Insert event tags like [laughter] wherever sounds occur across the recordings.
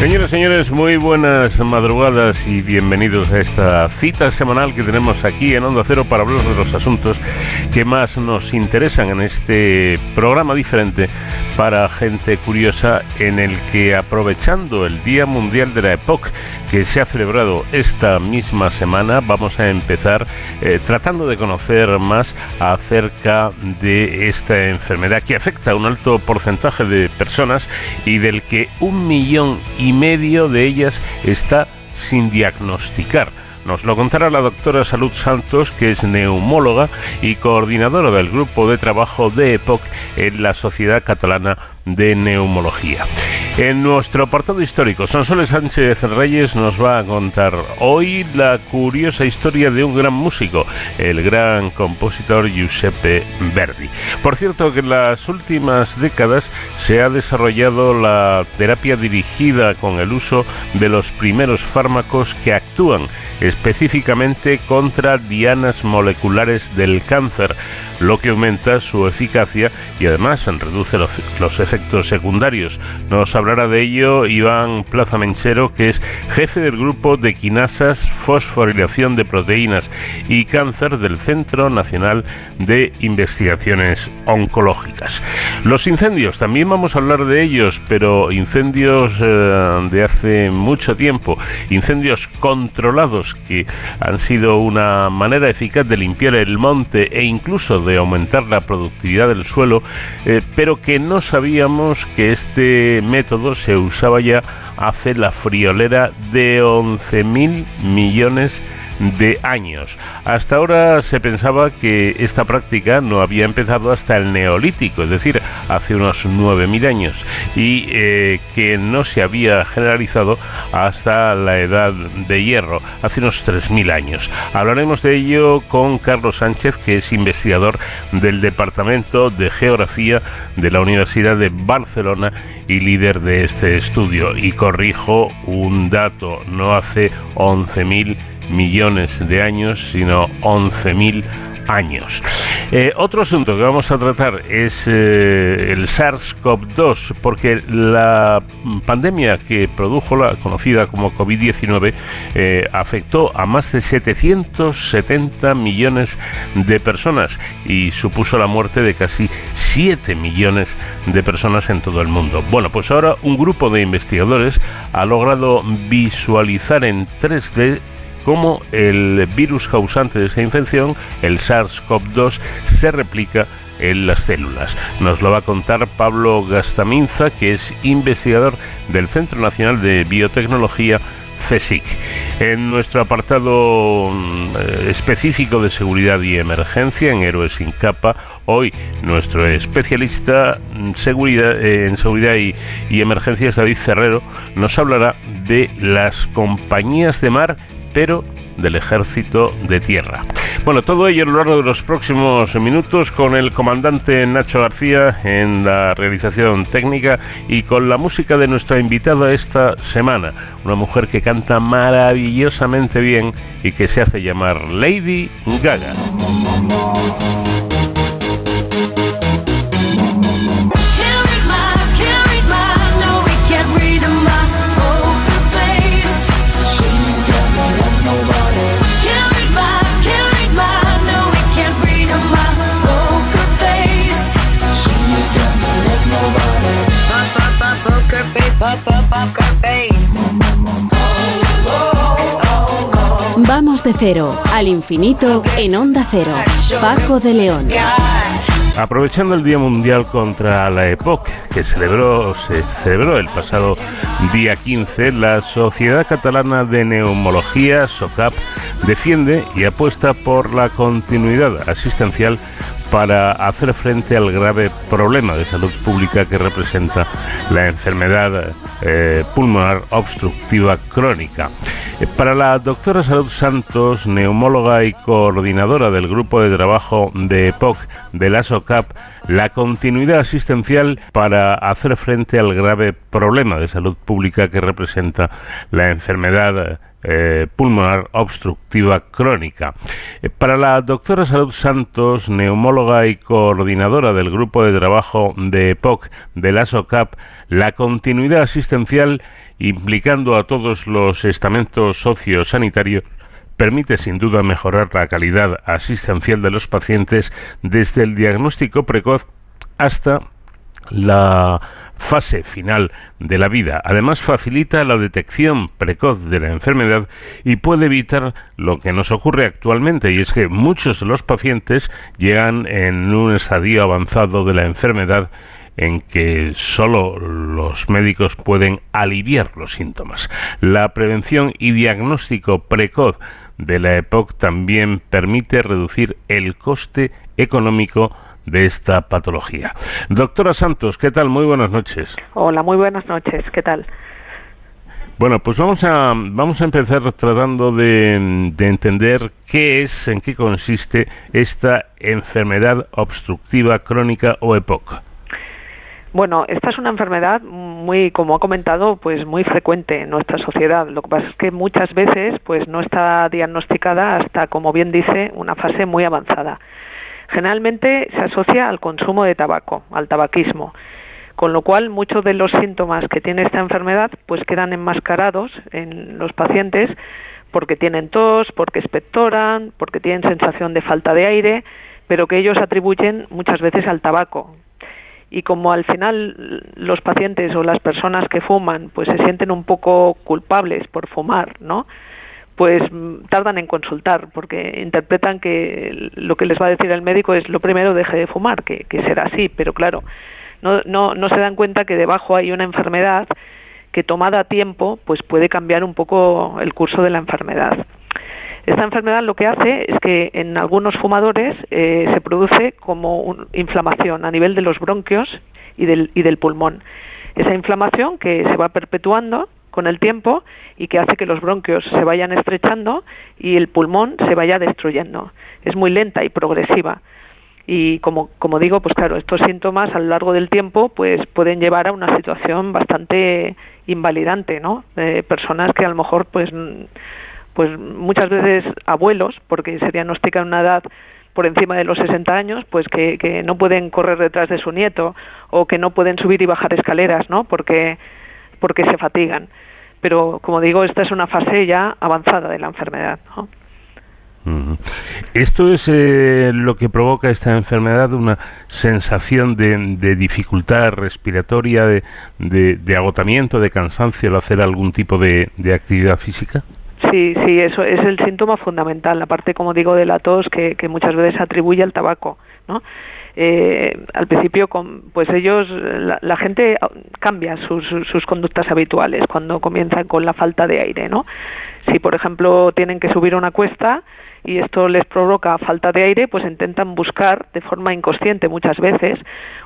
Señoras y señores, muy buenas madrugadas y bienvenidos a esta cita semanal que tenemos aquí en Onda Cero para hablar de los asuntos que más nos interesan en este programa diferente para gente curiosa en el que aprovechando el Día Mundial de la EPOC que se ha celebrado esta misma semana vamos a empezar eh, tratando de conocer más acerca de esta enfermedad que afecta a un alto porcentaje de personas y del que un millón y medio de ellas está sin diagnosticar. Nos lo contará la doctora Salud Santos, que es neumóloga y coordinadora del grupo de trabajo de EPOC en la Sociedad Catalana de Neumología. En nuestro apartado histórico, Sonsoles Sánchez Reyes nos va a contar hoy la curiosa historia de un gran músico, el gran compositor Giuseppe Verdi. Por cierto, que en las últimas décadas se ha desarrollado la terapia dirigida con el uso de los primeros fármacos que actúan específicamente contra dianas moleculares del cáncer lo que aumenta su eficacia y además reduce los, efectos secundarios. Nos hablará de ello Iván Plaza Menchero, que es jefe del grupo de quinasas, fosforilación de proteínas y cáncer del Centro Nacional de Investigaciones Oncológicas. Los incendios, también vamos a hablar de ellos, pero incendios eh, de hace mucho tiempo, incendios controlados que han sido una manera eficaz de limpiar el monte e incluso de aumentar la productividad del suelo, eh, pero que no que este método se usaba ya hace la friolera de 11.000 millones de de años. Hasta ahora se pensaba que esta práctica no había empezado hasta el neolítico, es decir, hace unos 9.000 años, y eh, que no se había generalizado hasta la edad de hierro, hace unos 3.000 años. Hablaremos de ello con Carlos Sánchez, que es investigador del Departamento de Geografía de la Universidad de Barcelona y líder de este estudio. Y corrijo un dato, no hace 11.000 millones de años, sino 11.000 años. Eh, otro asunto que vamos a tratar es eh, el SARS-CoV-2, porque la pandemia que produjo la conocida como COVID-19 eh, afectó a más de 770 millones de personas y supuso la muerte de casi 7 millones de personas en todo el mundo. Bueno, pues ahora un grupo de investigadores ha logrado visualizar en 3D cómo el virus causante de esa infección, el SARS-CoV-2, se replica en las células. Nos lo va a contar Pablo Gastaminza, que es investigador del Centro Nacional de Biotecnología CSIC. En nuestro apartado mm, específico de seguridad y emergencia en Héroes sin capa, hoy nuestro especialista en seguridad, eh, en seguridad y, y emergencias, David Cerrero, nos hablará de las compañías de mar pero del ejército de tierra. Bueno, todo ello a lo largo de los próximos minutos con el comandante Nacho García en la realización técnica y con la música de nuestra invitada esta semana, una mujer que canta maravillosamente bien y que se hace llamar Lady Gaga. Vamos de cero al infinito en Onda Cero. Paco de León. Aprovechando el Día Mundial contra la EPOC, que celebró, se celebró el pasado día 15, la Sociedad Catalana de Neumología, SOCAP, defiende y apuesta por la continuidad asistencial para hacer frente al grave problema de salud pública que representa la enfermedad eh, pulmonar obstructiva crónica. Eh, para la doctora Salud Santos, neumóloga y coordinadora del grupo de trabajo de EPOC de la SOCAP, la continuidad asistencial para hacer frente al grave problema de salud pública que representa la enfermedad eh, pulmonar obstructiva crónica. Eh, para la doctora Salud Santos, neumóloga y coordinadora del grupo de trabajo de EPOC de la SOCAP, la continuidad asistencial implicando a todos los estamentos sociosanitarios permite sin duda mejorar la calidad asistencial de los pacientes desde el diagnóstico precoz hasta la fase final de la vida. Además facilita la detección precoz de la enfermedad y puede evitar lo que nos ocurre actualmente y es que muchos de los pacientes llegan en un estadio avanzado de la enfermedad en que solo los médicos pueden aliviar los síntomas. La prevención y diagnóstico precoz de la EPOC también permite reducir el coste económico de esta patología. Doctora Santos, ¿qué tal? Muy buenas noches. Hola, muy buenas noches. ¿Qué tal? Bueno, pues vamos a, vamos a empezar tratando de, de, entender qué es, en qué consiste esta enfermedad obstructiva crónica o EPOC. Bueno, esta es una enfermedad muy, como ha comentado, pues muy frecuente en nuestra sociedad. Lo que pasa es que muchas veces, pues no está diagnosticada hasta, como bien dice, una fase muy avanzada. Generalmente se asocia al consumo de tabaco, al tabaquismo, con lo cual muchos de los síntomas que tiene esta enfermedad pues quedan enmascarados en los pacientes porque tienen tos, porque expectoran, porque tienen sensación de falta de aire, pero que ellos atribuyen muchas veces al tabaco. Y como al final los pacientes o las personas que fuman pues se sienten un poco culpables por fumar, ¿no? Pues tardan en consultar porque interpretan que lo que les va a decir el médico es lo primero deje de fumar, que, será así, pero claro, no, no, no se dan cuenta que debajo hay una enfermedad que tomada a tiempo pues puede cambiar un poco el curso de la enfermedad. Esta enfermedad lo que hace es que en algunos fumadores eh, se produce como una inflamación a nivel de los bronquios y del, y del pulmón. Esa inflamación que se va perpetuando con el tiempo y que hace que los bronquios se vayan estrechando y el pulmón se vaya destruyendo. Es muy lenta y progresiva. Y como, como digo, pues claro, estos síntomas a lo largo del tiempo pues pueden llevar a una situación bastante invalidante, ¿no? De personas que a lo mejor pues pues muchas veces abuelos, porque se diagnostica una edad por encima de los 60 años, pues que, que no pueden correr detrás de su nieto o que no pueden subir y bajar escaleras, ¿no? Porque porque se fatigan. Pero, como digo, esta es una fase ya avanzada de la enfermedad. Esto es eh, lo que provoca esta enfermedad, una sensación de, dificultad respiratoria, de, de, agotamiento, de cansancio al hacer algún tipo de, actividad física. Sí, sí, eso es el síntoma fundamental, la parte, como digo, de la tos que, que muchas veces atribuye al tabaco, ¿no? Eh, al principio pues ellos la, gente cambia sus, sus, conductas habituales cuando comienzan con la falta de aire no si por ejemplo tienen que subir una cuesta y esto les provoca falta de aire pues intentan buscar de forma inconsciente muchas veces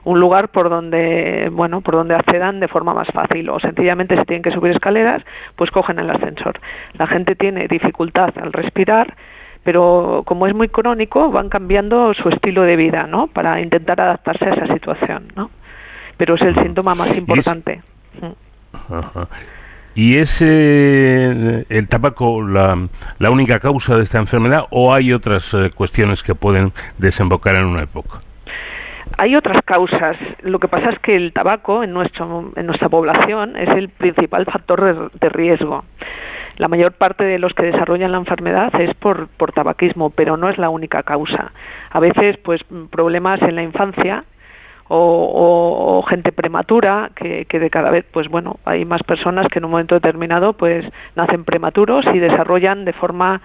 un lugar por donde bueno por donde accedan de forma más fácil o sencillamente si tienen que subir escaleras pues cogen el ascensor. La gente tiene dificultad al respirar pero como es muy crónico van cambiando su estilo de vida, ¿no? Para intentar adaptarse a esa situación, ¿no? Pero es el síntoma más importante. ¿Y es eh, el tabaco la, la, única causa de esta enfermedad o hay otras eh, cuestiones que pueden desembocar en una época? Hay otras causas. Lo que pasa es que el tabaco en, nuestro, en nuestra población es el principal factor de riesgo. La mayor parte de los que desarrollan la enfermedad es por, por tabaquismo, pero no es la única causa. A veces, pues, problemas en la infancia o, gente prematura, que, de cada vez, pues bueno, hay más personas que en un momento determinado, pues, nacen prematuros y desarrollan de forma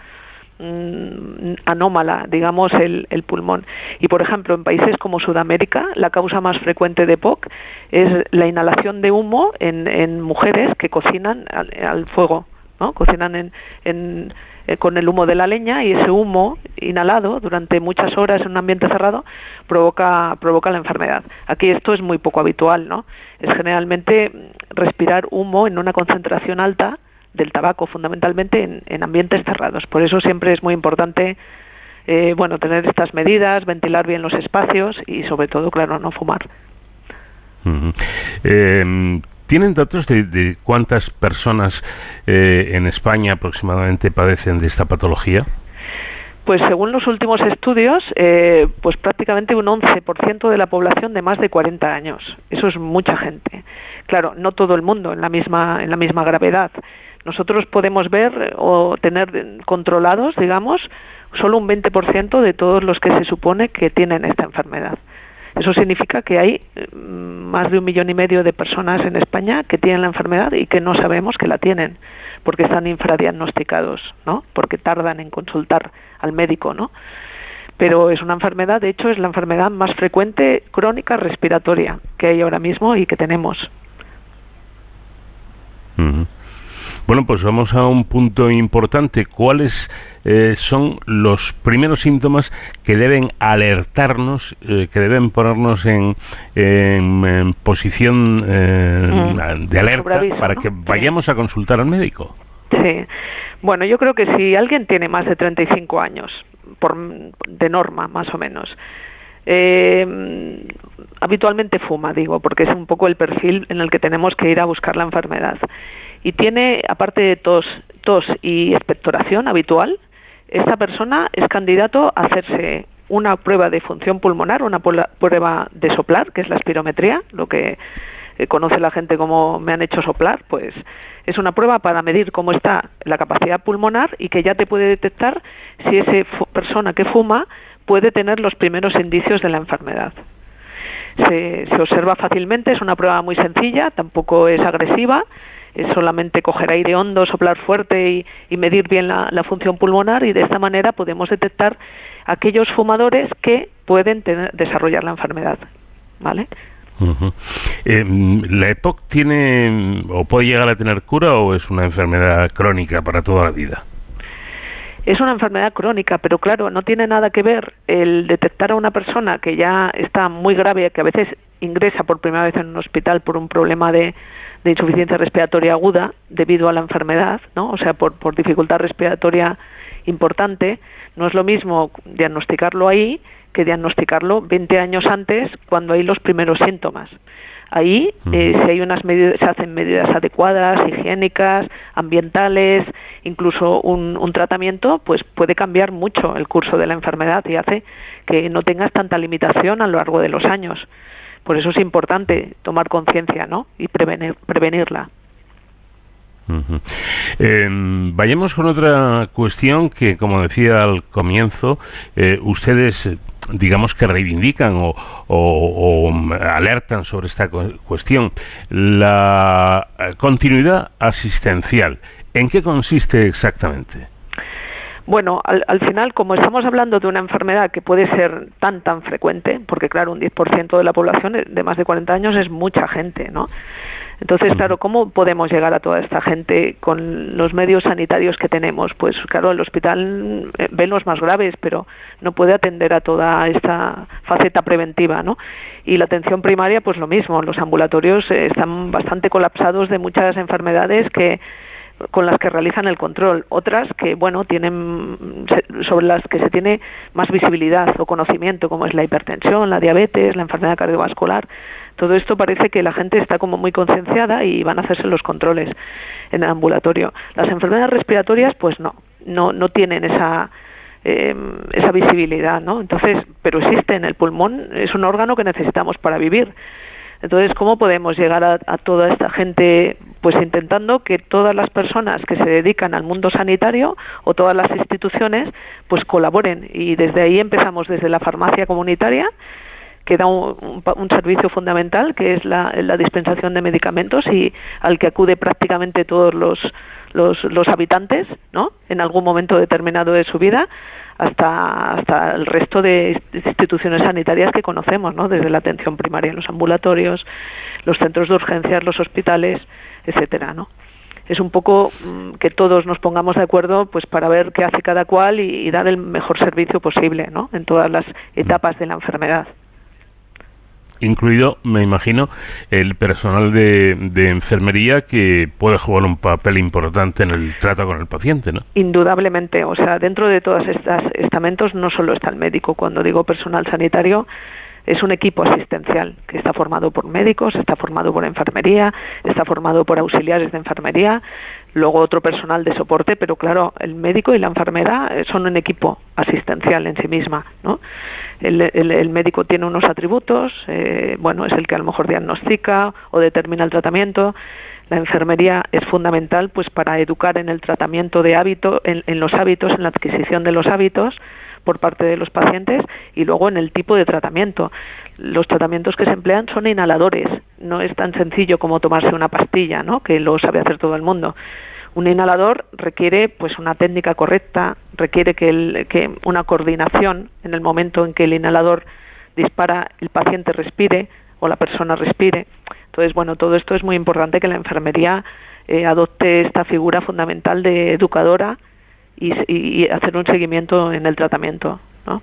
mm, anómala, digamos, el, el, pulmón. Y, por ejemplo, en países como Sudamérica, la causa más frecuente de POC es la inhalación de humo en, en mujeres que cocinan al fuego. Cocinan en, eh, con el humo de la leña y ese humo inhalado durante muchas horas en un ambiente cerrado provoca, provoca la enfermedad. Aquí esto es muy poco habitual, ¿no? Es generalmente respirar humo en una concentración alta del tabaco, fundamentalmente en, ambientes cerrados. Por eso siempre es muy importante eh, bueno, tener estas medidas, ventilar bien los espacios y sobre todo, claro, no fumar. ¿Tienen datos de, cuántas personas eh, en España aproximadamente padecen de esta patología? Pues según los últimos estudios, eh, pues prácticamente un 11% de la población de más de 40 años. Eso es mucha gente. Claro, no todo el mundo en la misma en la misma gravedad. Nosotros podemos ver o tener controlados, digamos, solo un 20% de todos los que se supone que tienen esta enfermedad. Eso significa que hay mm, más de un millón y medio de personas en España que tienen la enfermedad y que no sabemos que la tienen, porque están infradiagnosticados, ¿no? Porque tardan en consultar al médico, ¿no? Pero es una enfermedad, de hecho, es la enfermedad más frecuente crónica respiratoria que hay ahora mismo y que tenemos. Bueno, pues vamos a un punto importante. ¿Cuáles eh, son los primeros síntomas que deben alertarnos, eh, que deben ponernos en, posición eh, mm. de alerta para que vayamos a consultar al médico? Sí. Bueno, yo creo que si alguien tiene más de 35 años, por, de norma más o menos, habitualmente fuma, digo, porque es un poco el perfil en el que tenemos que ir a buscar la enfermedad y tiene, aparte de tos, tos y expectoración habitual, esta persona es candidato a hacerse una prueba de función pulmonar, una prueba de soplar, que es la espirometría, lo que eh, conoce la gente como me han hecho soplar, pues es una prueba para medir cómo está la capacidad pulmonar y que ya te puede detectar si esa persona que fuma puede tener los primeros indicios de la enfermedad. Se, se observa fácilmente, es una prueba muy sencilla, tampoco es agresiva es solamente coger aire hondo, soplar fuerte y, medir bien la, función pulmonar y de esta manera podemos detectar aquellos fumadores que pueden desarrollar la enfermedad. ¿Vale? Eh, ¿La EPOC tiene o puede llegar a tener cura o es una enfermedad crónica para toda la vida? Es una enfermedad crónica, pero claro, no tiene nada que ver el detectar a una persona que ya está muy grave, que a veces ingresa por primera vez en un hospital por un problema de, de insuficiencia respiratoria aguda debido a la enfermedad, ¿no? O sea, por, por dificultad respiratoria importante, no es lo mismo diagnosticarlo ahí que diagnosticarlo 20 años antes cuando hay los primeros síntomas. Ahí, eh, si hay unas medidas, se hacen medidas adecuadas, higiénicas, ambientales, incluso un, un, tratamiento, pues puede cambiar mucho el curso de la enfermedad y hace que no tengas tanta limitación a lo largo de los años. Por eso es importante tomar conciencia ¿no? y prevenir, prevenirla. Em, vayamos con otra cuestión que, como decía al comienzo, eh, ustedes digamos que reivindican o, alertan sobre esta cuestión. La eh, continuidad asistencial, ¿en qué consiste exactamente? Bueno, al, final, como estamos hablando de una enfermedad que puede ser tan, tan frecuente, porque claro, un 10% de la población de más de 40 años es mucha gente, ¿no? Entonces, claro, ¿cómo podemos llegar a toda esta gente con los medios sanitarios que tenemos? Pues claro, el hospital eh, ve los más graves, pero no puede atender a toda esta faceta preventiva, ¿no? Y la atención primaria, pues lo mismo, los ambulatorios eh, están bastante colapsados de muchas enfermedades que con las que realizan el control, otras que bueno tienen sobre las que se tiene más visibilidad o conocimiento, como es la hipertensión, la diabetes, la enfermedad cardiovascular. Todo esto parece que la gente está como muy concienciada y van a hacerse los controles en el ambulatorio. Las enfermedades respiratorias, pues no, no, no tienen esa eh, esa visibilidad, ¿no? Entonces, pero existe en el pulmón, es un órgano que necesitamos para vivir entonces, ¿cómo podemos llegar a, toda esta gente? Pues intentando que todas las personas que se dedican al mundo sanitario o todas las instituciones pues colaboren y desde ahí empezamos desde la farmacia comunitaria que da un, servicio fundamental que es la, dispensación de medicamentos y al que acude prácticamente todos los, los, los habitantes, ¿no? En algún momento determinado de su vida hasta, hasta el resto de instituciones sanitarias que conocemos, ¿no? desde la atención primaria en los ambulatorios, los centros de urgencias, los hospitales, etcétera, ¿no? Es un poco mm, que todos nos pongamos de acuerdo pues para ver qué hace cada cual y, y dar el mejor servicio posible, ¿no? En todas las etapas de la enfermedad incluido, me imagino, el personal de, enfermería que puede jugar un papel importante en el trato con el paciente, ¿no? Indudablemente, o sea, dentro de todos estos estamentos no solo está el médico, cuando digo personal sanitario, es un equipo asistencial que está formado por médicos, está formado por enfermería, está formado por auxiliares de enfermería, luego otro personal de soporte, pero claro, el médico y la enfermera eh, son un equipo asistencial en sí misma, ¿no? El, médico tiene unos atributos, eh, bueno, es el que a lo mejor diagnostica o determina el tratamiento. La enfermería es fundamental, pues, para educar en el tratamiento de hábito, en los hábitos, en la adquisición de los hábitos por parte de los pacientes y luego en el tipo de tratamiento. Los tratamientos que se emplean son inhaladores, no es tan sencillo como tomarse una pastilla, ¿no? que lo sabe hacer todo el mundo. Un inhalador requiere pues una técnica correcta, requiere que, el, que una coordinación en el momento en que el inhalador dispara, el paciente respire o la persona respire. Entonces, bueno, todo esto es muy importante que la enfermería eh, adopte esta figura fundamental de educadora y, hacer un seguimiento en el tratamiento, ¿no?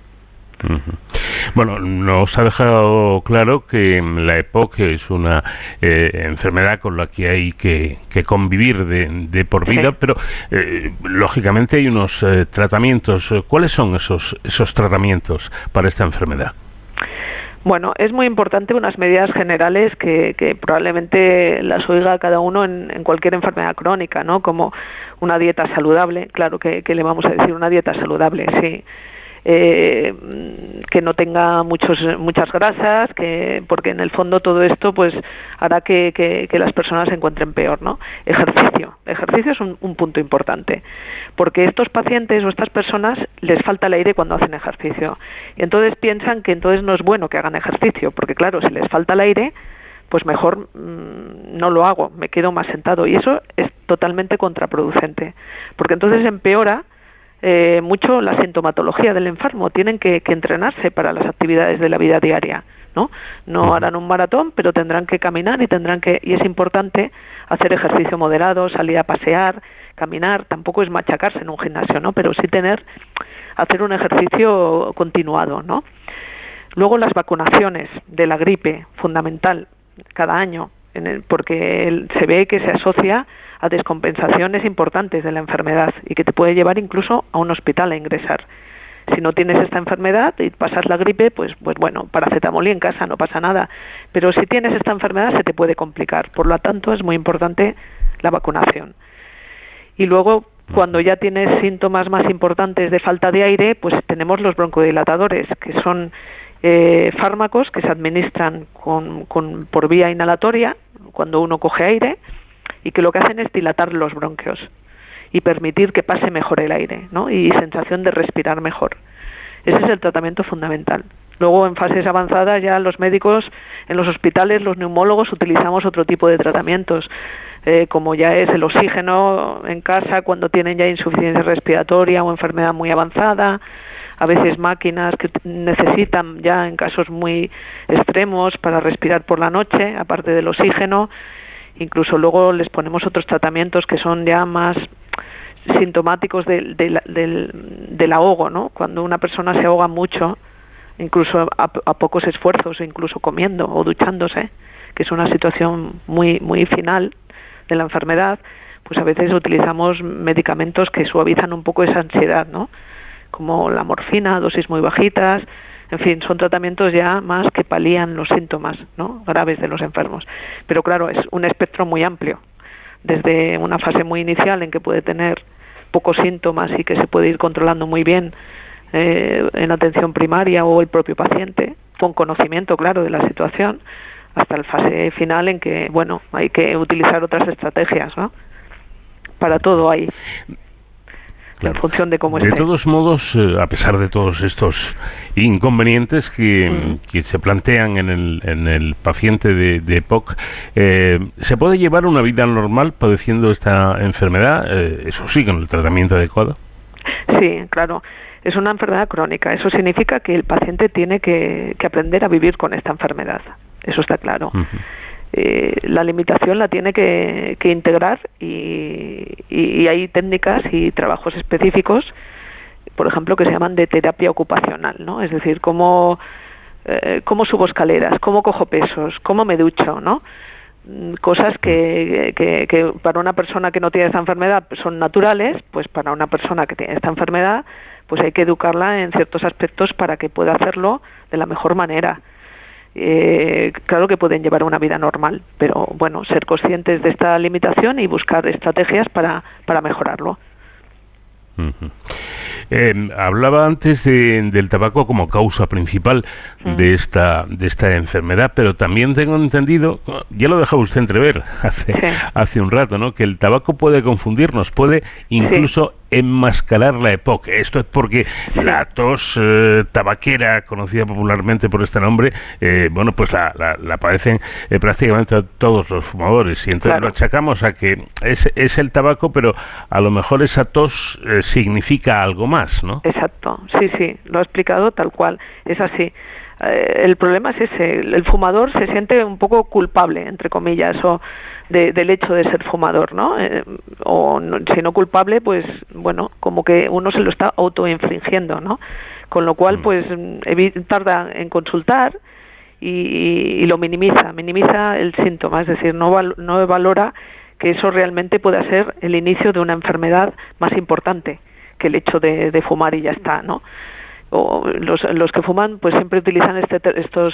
Bueno, nos ha dejado claro que la EPOC es una eh, enfermedad con la que hay que, convivir de, por vida, pero eh, lógicamente hay unos eh, tratamientos. ¿Cuáles son esos, esos tratamientos para esta enfermedad? Bueno, es muy importante unas medidas generales que, que probablemente las oiga cada uno en, en, cualquier enfermedad crónica, ¿no? Como una dieta saludable, claro que, que le vamos a decir una dieta saludable, sí eh, que no tenga muchos muchas grasas que porque en el fondo todo esto pues hará que, que, las personas se encuentren peor no ejercicio. Ejercicio es un, punto importante. Porque estos pacientes o estas personas les falta el aire cuando hacen ejercicio. Y entonces piensan que entonces no es bueno que hagan ejercicio porque claro si les falta el aire pues mejor mm, no lo hago, me quedo más sentado. Y eso es totalmente contraproducente, porque entonces empeora eh, mucho la sintomatología del enfermo. Tienen que, entrenarse para las actividades de la vida diaria, ¿no? No harán un maratón, pero tendrán que caminar y tendrán que y es importante hacer ejercicio moderado, salir a pasear, caminar. Tampoco es machacarse en un gimnasio, ¿no? Pero sí tener hacer un ejercicio continuado, ¿no? Luego las vacunaciones de la gripe, fundamental, cada año, porque se ve que se asocia a descompensaciones importantes de la enfermedad y que te puede llevar incluso a un hospital a ingresar. Si no tienes esta enfermedad y pasas la gripe, pues, pues bueno, paracetamol y en casa no pasa nada. Pero si tienes esta enfermedad se te puede complicar. Por lo tanto, es muy importante la vacunación. Y luego, cuando ya tienes síntomas más importantes de falta de aire, pues tenemos los broncodilatadores, que son eh, fármacos que se administran con, por vía inhalatoria cuando uno coge aire y que lo que hacen es dilatar los bronquios y permitir que pase mejor el aire ¿no? y sensación de respirar mejor. Ese es el tratamiento fundamental. Luego, en fases avanzadas, ya los médicos en los hospitales, los neumólogos, utilizamos otro tipo de tratamientos, eh, como ya es el oxígeno en casa cuando tienen ya insuficiencia respiratoria o enfermedad muy avanzada, a veces máquinas que necesitan ya en casos muy extremos para respirar por la noche, aparte del oxígeno. Incluso luego les ponemos otros tratamientos que son ya más sintomáticos del, del, del, ahogo, ¿no? Cuando una persona se ahoga mucho, incluso a, a, pocos esfuerzos, incluso comiendo o duchándose, que es una situación muy, muy final de la enfermedad, pues a veces utilizamos medicamentos que suavizan un poco esa ansiedad, ¿no? como la morfina, dosis muy bajitas, en fin, son tratamientos ya más que palían los síntomas ¿no? graves de los enfermos. Pero claro, es un espectro muy amplio, desde una fase muy inicial en que puede tener pocos síntomas y que se puede ir controlando muy bien eh, en atención primaria o el propio paciente, con conocimiento, claro, de la situación, hasta la fase final en que, bueno, hay que utilizar otras estrategias, ¿no? Para todo hay en función de cómo De todos modos, eh, a pesar de todos estos inconvenientes que, mm. se plantean en el, en el paciente de, de EPOC, eh, ¿se puede llevar una vida normal padeciendo esta enfermedad? Eh, eso sí, con el tratamiento adecuado. Sí, claro. Es una enfermedad crónica. Eso significa que el paciente tiene que, aprender a vivir con esta enfermedad. Eso está claro. Eh, la limitación la tiene que, integrar y, hay técnicas y trabajos específicos, por ejemplo, que se llaman de terapia ocupacional, ¿no? Es decir, cómo, eh, cómo subo escaleras, cómo cojo pesos, cómo me ducho, ¿no? Mm, cosas que, que, para una persona que no tiene esta enfermedad son naturales, pues para una persona que tiene esta enfermedad, pues hay que educarla en ciertos aspectos para que pueda hacerlo de la mejor manera eh, claro que pueden llevar una vida normal, pero bueno, ser conscientes de esta limitación y buscar estrategias para, para mejorarlo. Eh, hablaba antes del tabaco como causa principal de esta de esta enfermedad, pero también tengo entendido, ya lo dejaba usted entrever hace, hace un rato, ¿no? que el tabaco puede confundirnos, puede incluso enmascarar la EPOC. Esto es porque la tos eh, tabaquera, conocida popularmente por este nombre, eh, bueno, pues la, la, padecen eh, prácticamente todos los fumadores. Y entonces lo achacamos a que es, es el tabaco, pero a lo mejor esa tos significa algo más, ¿no? Exacto, sí, sí, lo ha explicado tal cual, es así. el problema es ese, el fumador se siente un poco culpable, entre comillas, o del hecho de ser fumador, ¿no? Eh, o si no culpable, pues bueno, como que uno se lo está autoinfringiendo, ¿no? Con lo cual, mm. pues tarda en consultar y, lo minimiza, minimiza el síntoma, es decir, no, no valora que eso realmente pueda ser el inicio de una enfermedad más importante que el hecho de, de fumar y ya está, ¿no? O los, que fuman, pues siempre utilizan este, estos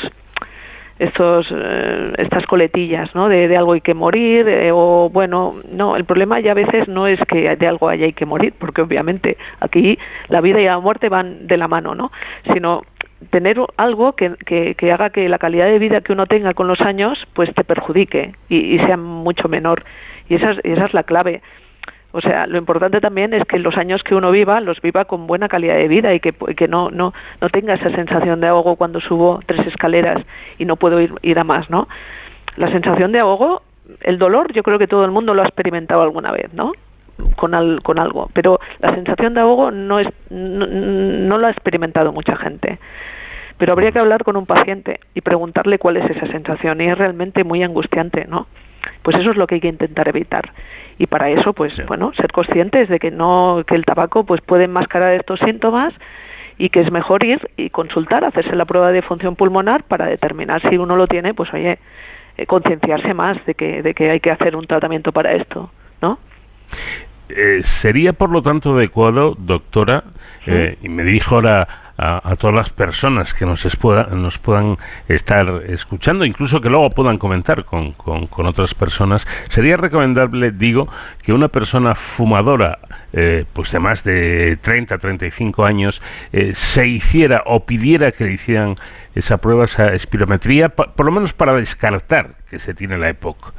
estos eh, estas coletillas no de, algo hay que morir eh, o bueno no el problema ya a veces no es que de algo haya hay que morir porque obviamente aquí la vida y la muerte van de la mano no sino tener algo que, que, haga que la calidad de vida que uno tenga con los años pues te perjudique y, sea mucho menor. Y esa esa es la clave o sea, lo importante también es que los años que uno viva, los viva con buena calidad de vida y que, que no, no, no tenga esa sensación de ahogo cuando subo tres escaleras y no puedo ir, a más, ¿no? La sensación de ahogo, el dolor, yo creo que todo el mundo lo ha experimentado alguna vez, ¿no? Con, al, con algo, pero la sensación de ahogo no, es, no, no lo ha experimentado mucha gente pero habría que hablar con un paciente y preguntarle cuál es esa sensación y es realmente muy angustiante, ¿no? Pues eso es lo que hay que intentar evitar. Y para eso pues bueno ser conscientes de que no que el tabaco pues puede enmascarar estos síntomas y que es mejor ir y consultar hacerse la prueba de función pulmonar para determinar si uno lo tiene pues oye eh, concienciarse más de que de que hay que hacer un tratamiento para esto no eh, sería por lo tanto adecuado doctora eh, y me dijo ahora a, todas las personas que nos, nos puedan estar escuchando, incluso que luego puedan comentar con, con, otras personas, sería recomendable, digo, que una persona fumadora, eh, pues de más de 30, 35 años, eh, se hiciera o pidiera que le hicieran esa prueba, esa espirometría, por lo menos para descartar que se tiene la época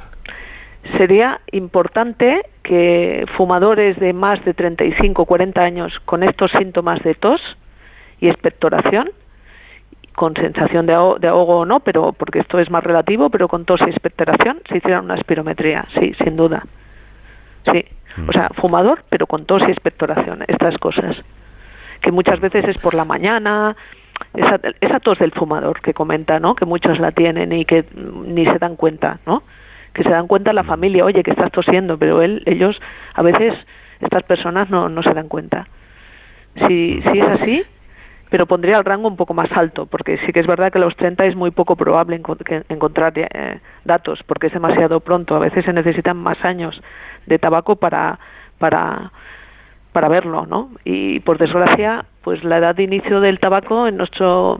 sería importante que fumadores de más de 35 40 años con estos síntomas de tos y expectoración, con sensación de, ahogo, o no, pero porque esto es más relativo, pero con tos y expectoración se hiciera una espirometría, sí, sin duda. Sí, o sea, fumador, pero con tos y expectoración, estas cosas. Que muchas veces es por la mañana, esa, esa tos del fumador que comenta, ¿no? Que muchos la tienen y que ni se dan cuenta, ¿no? Que se dan cuenta la familia, oye, que estás tosiendo, pero él, ellos, a veces, estas personas no, no se dan cuenta. Si, si es así, pero pondría el rango un poco más alto, porque sí que es verdad que a los 30 es muy poco probable encontrar eh, datos, porque es demasiado pronto. A veces se necesitan más años de tabaco para, para, para verlo, ¿no? Y por desgracia, pues la edad de inicio del tabaco en nuestro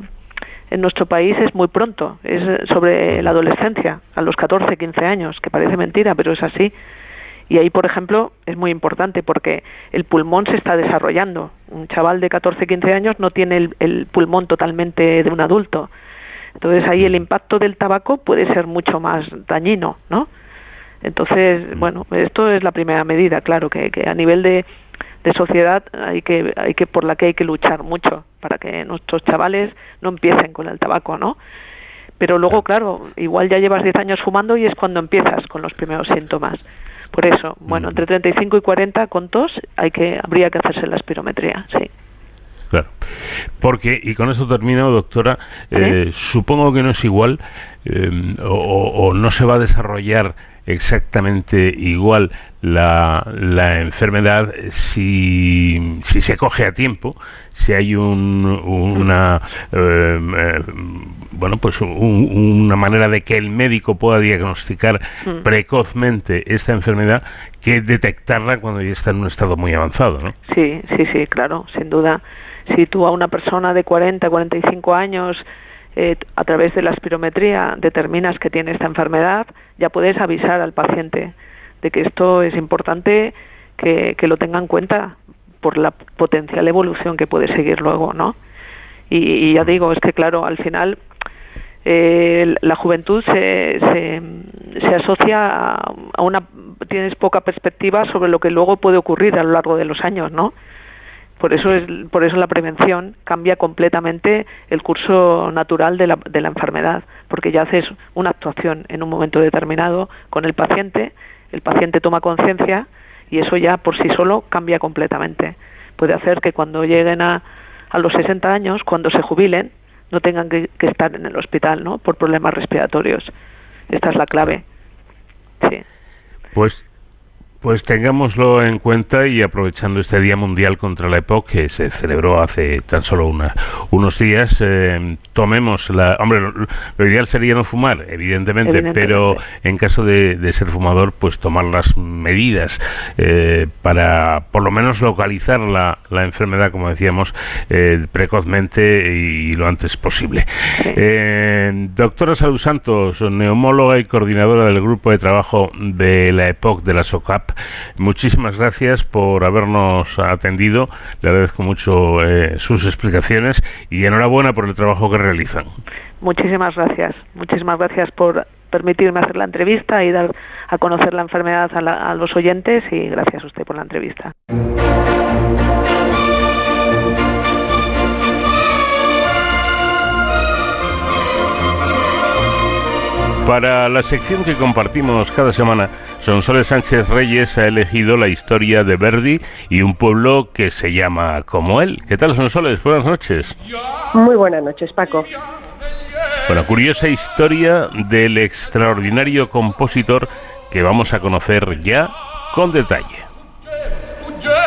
en nuestro país es muy pronto, es sobre la adolescencia, a los 14, 15 años, que parece mentira, pero es así. Y ahí, por ejemplo, es muy importante porque el pulmón se está desarrollando. Un chaval de 14, 15 años no tiene el, pulmón totalmente de un adulto. Entonces ahí el impacto del tabaco puede ser mucho más dañino, ¿no? Entonces, mm. bueno, esto es la primera medida, claro, que, que a nivel de, de sociedad hay que, hay que, por la que hay que luchar mucho para que nuestros chavales no empiecen con el tabaco, ¿no? Pero luego, claro, igual ya llevas 10 años fumando y es cuando empiezas con los primeros síntomas. Por eso, bueno, entre 35 y 40 con tos hay que, habría que hacerse la espirometría, sí. Claro. Porque, y con eso termino, doctora, eh, supongo que no es igual eh, o, no se va a desarrollar exactamente igual la, la enfermedad si, si, se coge a tiempo, si hay un, una eh, eh, bueno pues una manera de que el médico pueda diagnosticar mm. precozmente esta enfermedad que detectarla cuando ya está en un estado muy avanzado, ¿no? Sí, sí, sí, claro, sin duda. Si tú a una persona de 40, 45 años eh, a través de la espirometría determinas que tiene esta enfermedad, ya puedes avisar al paciente de que esto es importante que, lo tenga en cuenta por la potencial evolución que puede seguir luego, ¿no? Y, ya digo, es que claro, al final eh, la juventud se, se, se asocia a una tienes poca perspectiva sobre lo que luego puede ocurrir a lo largo de los años, ¿no? Por eso, es, por eso la prevención cambia completamente el curso natural de la, de la enfermedad, porque ya haces una actuación en un momento determinado con el paciente, el paciente toma conciencia y eso ya por sí solo cambia completamente. Puede hacer que cuando lleguen a, a los 60 años, cuando se jubilen, no tengan que, que estar en el hospital, ¿no? Por problemas respiratorios. Esta es la clave. Sí. Pues pues tengámoslo en cuenta y aprovechando este Día Mundial contra la EPOC que se celebró hace tan solo una, unos días, eh, tomemos la... Hombre, lo, ideal sería no fumar, evidentemente, pero en caso de, ser fumador, pues tomar las medidas eh, para por lo menos localizar la, la enfermedad, como decíamos, eh, precozmente y, lo antes posible. doctora Salud Santos, neumóloga y coordinadora del grupo de trabajo de la EPOC de la SOCAP, [laughs] Muchísimas gracias por habernos atendido. Le agradezco mucho eh, sus explicaciones y enhorabuena por el trabajo que realizan. Muchísimas gracias. Muchísimas gracias por permitirme hacer la entrevista y dar a conocer la enfermedad a, a los oyentes y gracias a usted por la entrevista. Para la sección que compartimos cada semana, Sonsoles Sánchez Reyes ha elegido la historia de Verdi y un pueblo que se llama como él. ¿Qué tal, Sonsoles? Buenas noches. Muy buenas noches, Paco. Bueno, curiosa historia del extraordinario compositor que vamos a conocer ya con detalle.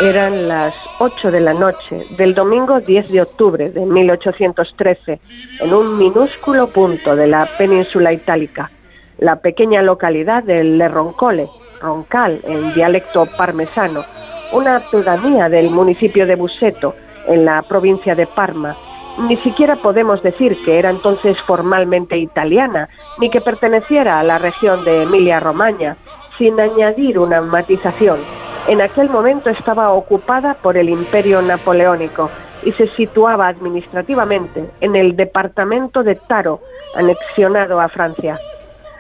Eran las 8 de la noche del domingo 10 de octubre de 1813, en un minúsculo punto de la península itálica la pequeña localidad de Le Roncole, Roncal, en dialecto parmesano, una pedanía del municipio de Buseto, en la provincia de Parma. Ni siquiera podemos decir que era entonces formalmente italiana, ni que perteneciera a la región de Emilia-Romagna, sin añadir una matización. En aquel momento estaba ocupada por el imperio napoleónico y se situaba administrativamente en el departamento de Taro, anexionado a Francia.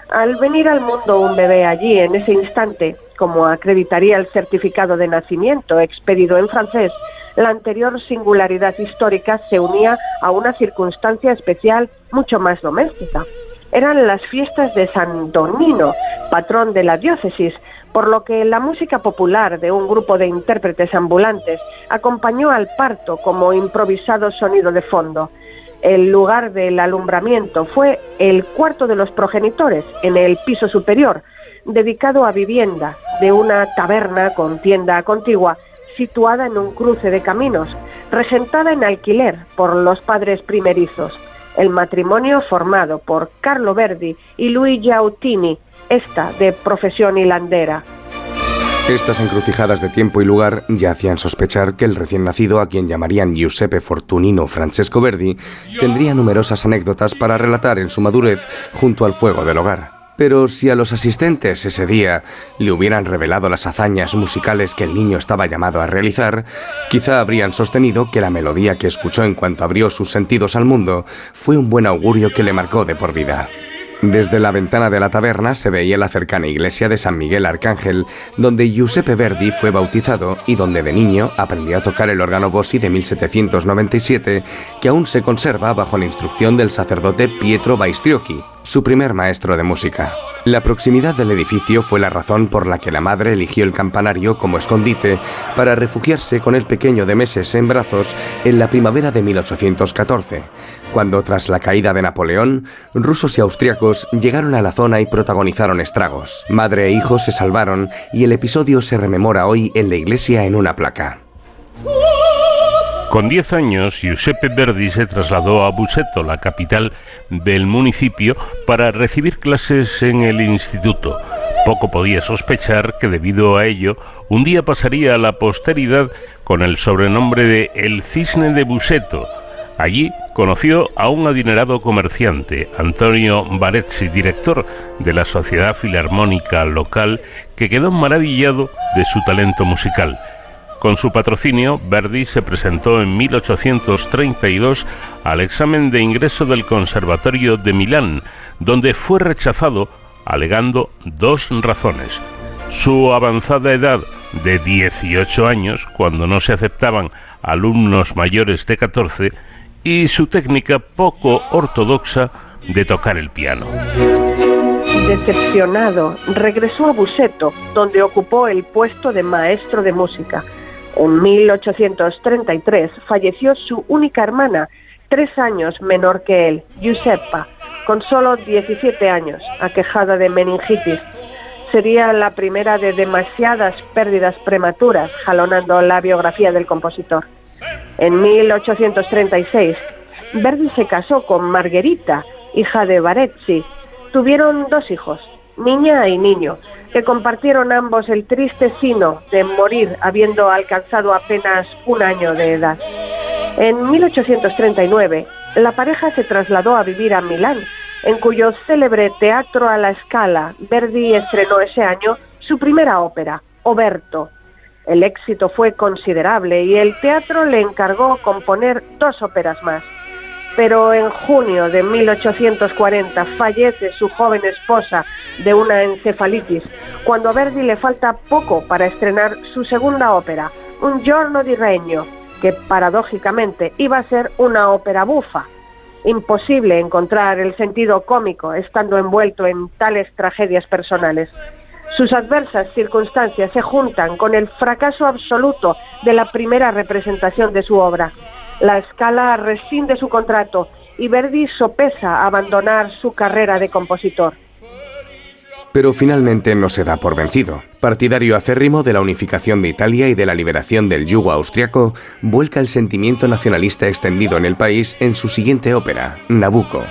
Al venir al mundo un bebé allí en ese instante, como acreditaría el certificado de nacimiento expedido en francés, la anterior singularidad histórica se unía a una circunstancia especial mucho más doméstica. Eran las fiestas de San Donino, patrón de la diócesis, por lo que la música popular de un grupo de intérpretes ambulantes acompañó al parto como improvisado sonido de fondo el lugar del alumbramiento fue el cuarto de los progenitores, en el piso superior, dedicado a vivienda de una taberna con tienda contigua situada en un cruce de caminos, regentada en alquiler por los padres primerizos. El matrimonio formado por Carlo Verdi y Luigi Giautini, esta de profesión hilandera. Estas encrucijadas de tiempo y lugar ya hacían sospechar que el recién nacido, a quien llamarían Giuseppe Fortunino Francesco Verdi, tendría numerosas anécdotas para relatar en su madurez junto al fuego del hogar. Pero si a los asistentes ese día le hubieran revelado las hazañas musicales que el niño estaba llamado a realizar, quizá habrían sostenido que la melodía que escuchó en cuanto abrió sus sentidos al mundo fue un buen augurio que le marcó de por vida. Desde la ventana de la taberna se veía la cercana iglesia de San Miguel Arcángel, donde Giuseppe Verdi fue bautizado y donde de niño aprendió a tocar el órgano Bossi de 1797, que aún se conserva bajo la instrucción del sacerdote Pietro Baistriocchi, su primer maestro de música. La proximidad del edificio fue la razón por la que la madre eligió el campanario como escondite para refugiarse con el pequeño de meses en brazos en la primavera de 1814, cuando tras la caída de Napoleón, rusos y austriacos llegaron a la zona y protagonizaron estragos. Madre e hijo se salvaron y el episodio se rememora hoy en la iglesia en una placa. Con 10 años, Giuseppe Verdi se trasladó a Buseto, la capital del municipio, para recibir clases en el instituto. Poco podía sospechar que debido a ello, un día pasaría a la posteridad con el sobrenombre de El Cisne de Buseto, Allí conoció a un adinerado comerciante, Antonio Barezzi, director de la Sociedad Filarmónica local, que quedó maravillado de su talento musical. Con su patrocinio, Verdi se presentó en 1832 al examen de ingreso del Conservatorio de Milán, donde fue rechazado alegando dos razones. Su avanzada edad de 18 años, cuando no se aceptaban alumnos mayores de 14, y su técnica poco ortodoxa de tocar el piano. Decepcionado, regresó a Buseto, donde ocupó el puesto de maestro de música. En 1833 falleció su única hermana, tres años menor que él, Giuseppa, con solo 17 años, aquejada de meningitis. Sería la primera de demasiadas pérdidas prematuras, jalonando la biografía del compositor. En 1836, Verdi se casó con Margherita, hija de Barezzi. Tuvieron dos hijos, niña y niño, que compartieron ambos el triste sino de morir habiendo alcanzado apenas un año de edad. En 1839, la pareja se trasladó a vivir a Milán, en cuyo célebre Teatro a la Scala Verdi estrenó ese año su primera ópera, Oberto, el éxito fue considerable y el teatro le encargó componer dos óperas más. Pero en junio de 1840 fallece su joven esposa de una encefalitis, cuando a Verdi le falta poco para estrenar su segunda ópera, Un giorno di regno, que paradójicamente iba a ser una ópera bufa. Imposible encontrar el sentido cómico estando envuelto en tales tragedias personales. Sus adversas circunstancias se juntan con el fracaso absoluto de la primera representación de su obra. La escala rescinde su contrato y Verdi sopesa abandonar su carrera de compositor pero finalmente no se da por vencido. Partidario acérrimo de la unificación de Italia y de la liberación del yugo austriaco, vuelca el sentimiento nacionalista extendido en el país en su siguiente ópera, Nabucco,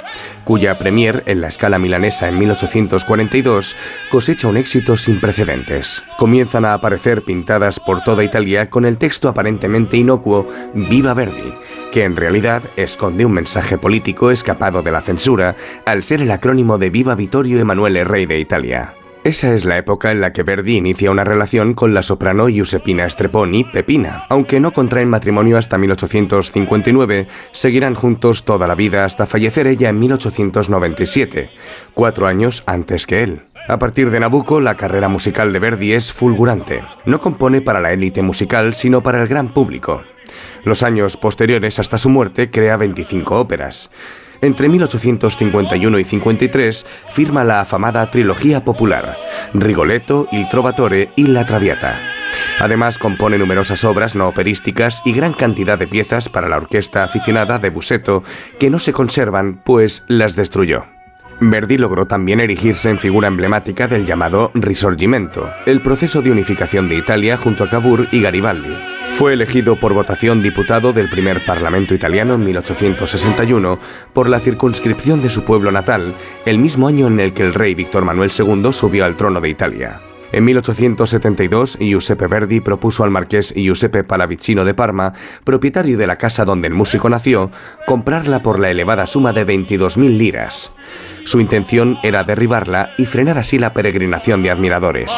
cuya premier en la escala milanesa en 1842 cosecha un éxito sin precedentes. Comienzan a aparecer pintadas por toda Italia con el texto aparentemente inocuo Viva Verdi, que en realidad esconde un mensaje político escapado de la censura al ser el acrónimo de Viva Vittorio Emanuele Rey de Italia. Esa es la época en la que Verdi inicia una relación con la soprano Giuseppina Streponi, Pepina. Aunque no contraen matrimonio hasta 1859, seguirán juntos toda la vida hasta fallecer ella en 1897, cuatro años antes que él. A partir de Nabucco, la carrera musical de Verdi es fulgurante. No compone para la élite musical, sino para el gran público. Los años posteriores hasta su muerte crea 25 óperas. Entre 1851 y 53 firma la afamada trilogía popular, Rigoletto, Il Trovatore y La Traviata. Además compone numerosas obras no operísticas y gran cantidad de piezas para la orquesta aficionada de Busetto que no se conservan, pues las destruyó. Verdi logró también erigirse en figura emblemática del llamado Risorgimento, el proceso de unificación de Italia junto a Cavour y Garibaldi. Fue elegido por votación diputado del primer Parlamento italiano en 1861 por la circunscripción de su pueblo natal, el mismo año en el que el rey Víctor Manuel II subió al trono de Italia. En 1872, Giuseppe Verdi propuso al marqués Giuseppe Pallavicino de Parma, propietario de la casa donde el músico nació, comprarla por la elevada suma de 22.000 liras. Su intención era derribarla y frenar así la peregrinación de admiradores.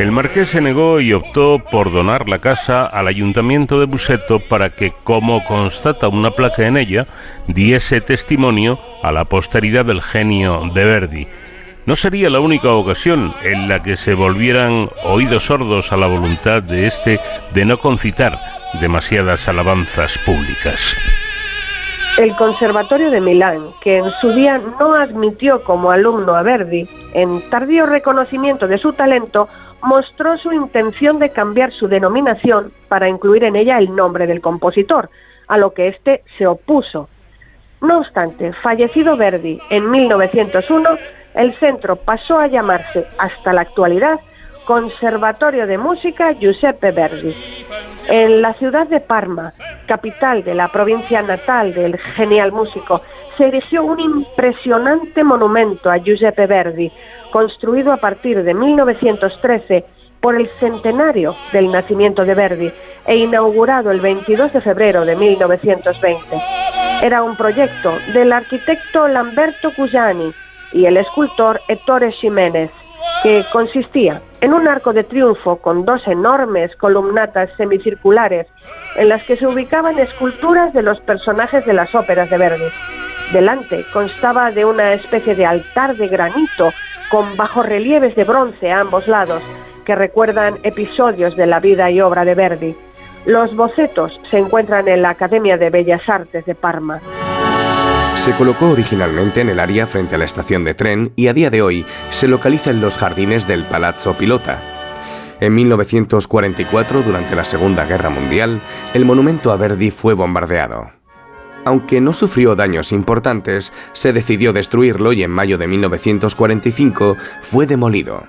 El marqués se negó y optó por donar la casa al ayuntamiento de Buseto para que, como constata una placa en ella, diese testimonio a la posteridad del genio de Verdi. No sería la única ocasión en la que se volvieran oídos sordos a la voluntad de éste de no concitar demasiadas alabanzas públicas. El Conservatorio de Milán, que en su día no admitió como alumno a Verdi, en tardío reconocimiento de su talento, mostró su intención de cambiar su denominación para incluir en ella el nombre del compositor, a lo que éste se opuso. No obstante, fallecido Verdi en 1901, el centro pasó a llamarse hasta la actualidad Conservatorio de Música Giuseppe Verdi. En la ciudad de Parma, capital de la provincia natal del genial músico, se erigió un impresionante monumento a Giuseppe Verdi, construido a partir de 1913 por el centenario del nacimiento de Verdi e inaugurado el 22 de febrero de 1920. Era un proyecto del arquitecto Lamberto Cusani y el escultor Ettore Ximénez, que consistía en un arco de triunfo con dos enormes columnatas semicirculares en las que se ubicaban esculturas de los personajes de las óperas de Verdi. Delante constaba de una especie de altar de granito con bajorrelieves de bronce a ambos lados que recuerdan episodios de la vida y obra de Verdi. Los bocetos se encuentran en la Academia de Bellas Artes de Parma. Se colocó originalmente en el área frente a la estación de tren y a día de hoy se localiza en los jardines del Palazzo Pilota. En 1944, durante la Segunda Guerra Mundial, el monumento a Verdi fue bombardeado. Aunque no sufrió daños importantes, se decidió destruirlo y en mayo de 1945 fue demolido.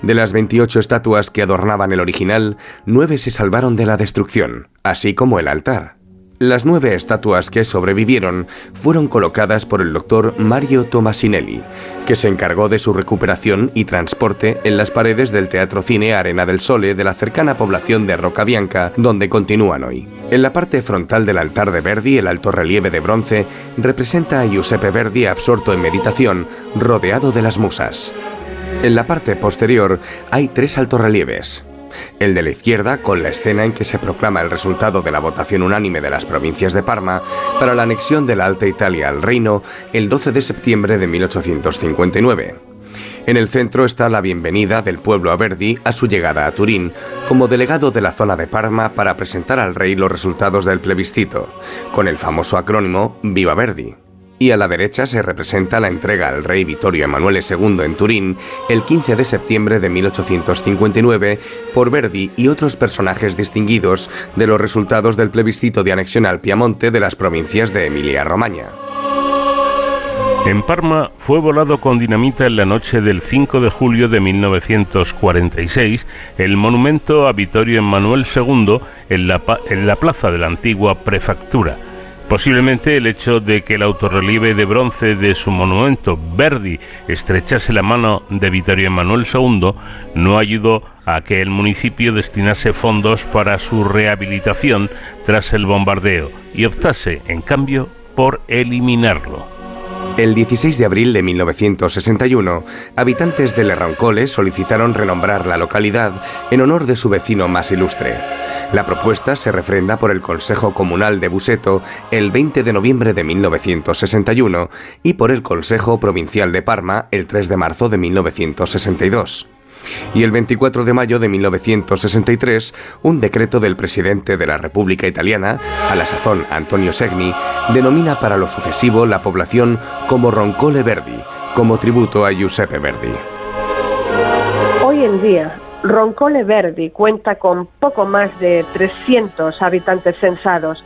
De las 28 estatuas que adornaban el original, nueve se salvaron de la destrucción, así como el altar. Las nueve estatuas que sobrevivieron fueron colocadas por el doctor Mario Tomasinelli, que se encargó de su recuperación y transporte en las paredes del Teatro Cine Arena del Sole de la cercana población de Rocabianca, donde continúan hoy. En la parte frontal del altar de Verdi, el alto relieve de bronce representa a Giuseppe Verdi absorto en meditación, rodeado de las musas. En la parte posterior hay tres altorrelieves, el de la izquierda con la escena en que se proclama el resultado de la votación unánime de las provincias de Parma para la anexión de la Alta Italia al reino el 12 de septiembre de 1859. En el centro está la bienvenida del pueblo a Verdi a su llegada a Turín, como delegado de la zona de Parma para presentar al rey los resultados del plebiscito, con el famoso acrónimo Viva Verdi y a la derecha se representa la entrega al rey Vittorio Emanuele II en Turín el 15 de septiembre de 1859 por Verdi y otros personajes distinguidos de los resultados del plebiscito de anexión al Piamonte de las provincias de Emilia-Romagna. En Parma fue volado con dinamita en la noche del 5 de julio de 1946 el monumento a Vittorio Emanuel II en la, en la plaza de la antigua prefectura Posiblemente el hecho de que el autorrelieve de bronce de su monumento Verdi estrechase la mano de Vittorio Emanuel II no ayudó a que el municipio destinase fondos para su rehabilitación tras el bombardeo y optase, en cambio, por eliminarlo. El 16 de abril de 1961, habitantes de Le Roncole solicitaron renombrar la localidad en honor de su vecino más ilustre. La propuesta se refrenda por el Consejo Comunal de Buseto el 20 de noviembre de 1961 y por el Consejo Provincial de Parma el 3 de marzo de 1962 y el 24 de mayo de 1963 un decreto del presidente de la República Italiana, a la sazón Antonio Segni, denomina para lo sucesivo la población como Roncole Verdi, como tributo a Giuseppe Verdi. Hoy en día, Roncole Verdi cuenta con poco más de 300 habitantes censados,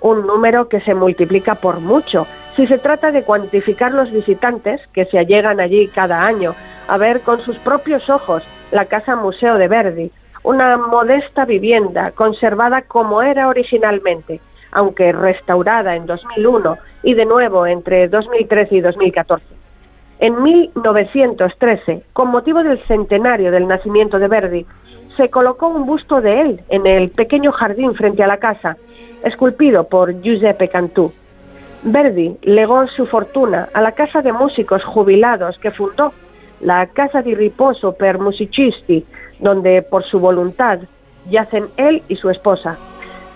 un número que se multiplica por mucho si se trata de cuantificar los visitantes que se allegan allí cada año a ver con sus propios ojos la Casa Museo de Verdi, una modesta vivienda conservada como era originalmente, aunque restaurada en 2001 y de nuevo entre 2013 y 2014. En 1913, con motivo del centenario del nacimiento de Verdi, se colocó un busto de él en el pequeño jardín frente a la casa, esculpido por Giuseppe Cantù. Verdi legó su fortuna a la casa de músicos jubilados que fundó la Casa di Riposo per Musicisti, donde por su voluntad yacen él y su esposa.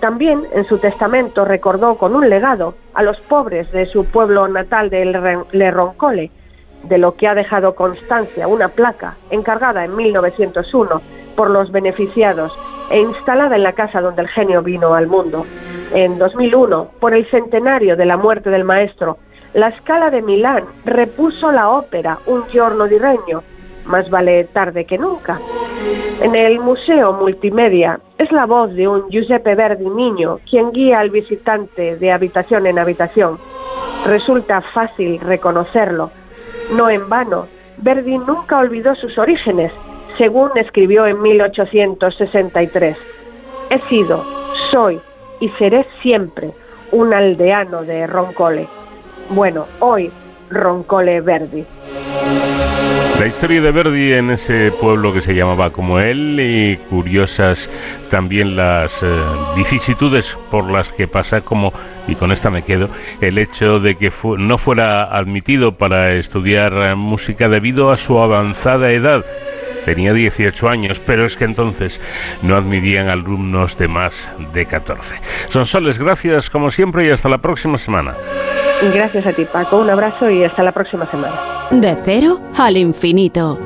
También en su testamento recordó con un legado a los pobres de su pueblo natal de Le Roncole, de lo que ha dejado constancia una placa encargada en 1901 por los beneficiados e instalada en la casa donde el genio vino al mundo. En 2001, por el centenario de la muerte del maestro, la Scala de Milán repuso la ópera Un giorno di regno, más vale tarde que nunca. En el Museo Multimedia es la voz de un Giuseppe Verdi niño quien guía al visitante de habitación en habitación. Resulta fácil reconocerlo. No en vano, Verdi nunca olvidó sus orígenes, según escribió en 1863. He sido, soy y seré siempre un aldeano de Roncole. Bueno, hoy Roncole Verdi. La historia de Verdi en ese pueblo que se llamaba como él y curiosas también las eh, vicisitudes por las que pasa como, y con esta me quedo, el hecho de que no fuera admitido para estudiar eh, música debido a su avanzada edad. Tenía 18 años, pero es que entonces no admitían alumnos de más de 14. Son soles, gracias como siempre y hasta la próxima semana. Gracias a ti, Paco. Un abrazo y hasta la próxima semana. De cero al infinito.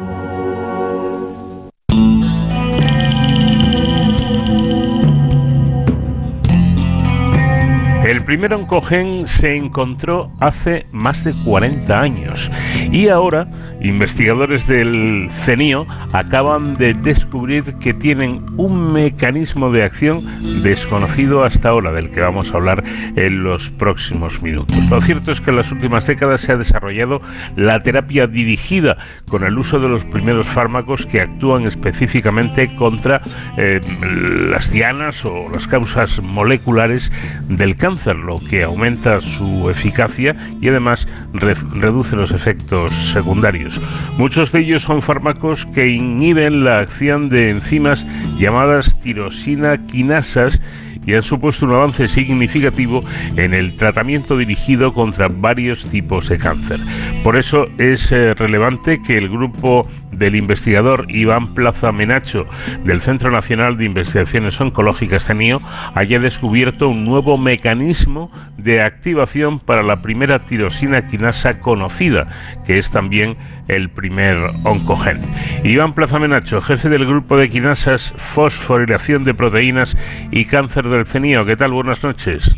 El primer oncogen se encontró hace más de 40 años y ahora investigadores del CENIO acaban de descubrir que tienen un mecanismo de acción desconocido hasta ahora del que vamos a hablar en los próximos minutos. Lo cierto es que en las últimas décadas se ha desarrollado la terapia dirigida con el uso de los primeros fármacos que actúan específicamente contra eh, las dianas o las causas moleculares del cáncer lo que aumenta su eficacia y además reduce los efectos secundarios. Muchos de ellos son fármacos que inhiben la acción de enzimas llamadas tirosina quinasas y han supuesto un avance significativo en el tratamiento dirigido contra varios tipos de cáncer. Por eso es eh, relevante que el grupo del investigador Iván Plaza Menacho del Centro Nacional de Investigaciones Oncológicas CENIO haya descubierto un nuevo mecanismo de activación para la primera tirosina quinasa conocida, que es también el primer oncogen. Iván Plaza Menacho, jefe del grupo de quinasas, fosforilación de proteínas y cáncer del CENIO. ¿Qué tal? Buenas noches.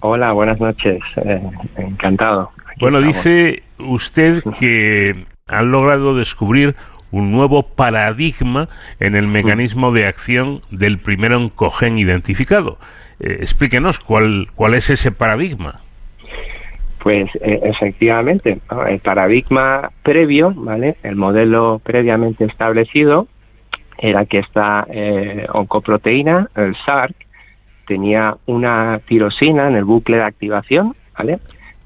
Hola, buenas noches. Eh, encantado. bueno, dice usted que han logrado descubrir un nuevo paradigma en el mecanismo de acción del primer oncogen identificado. Eh, explíquenos cuál, cuál es ese paradigma. Pues eh, efectivamente, el paradigma previo, ¿vale? El modelo previamente establecido era que esta eh, oncoproteína, el SARC, tenía una tirosina en el bucle de activación, ¿vale?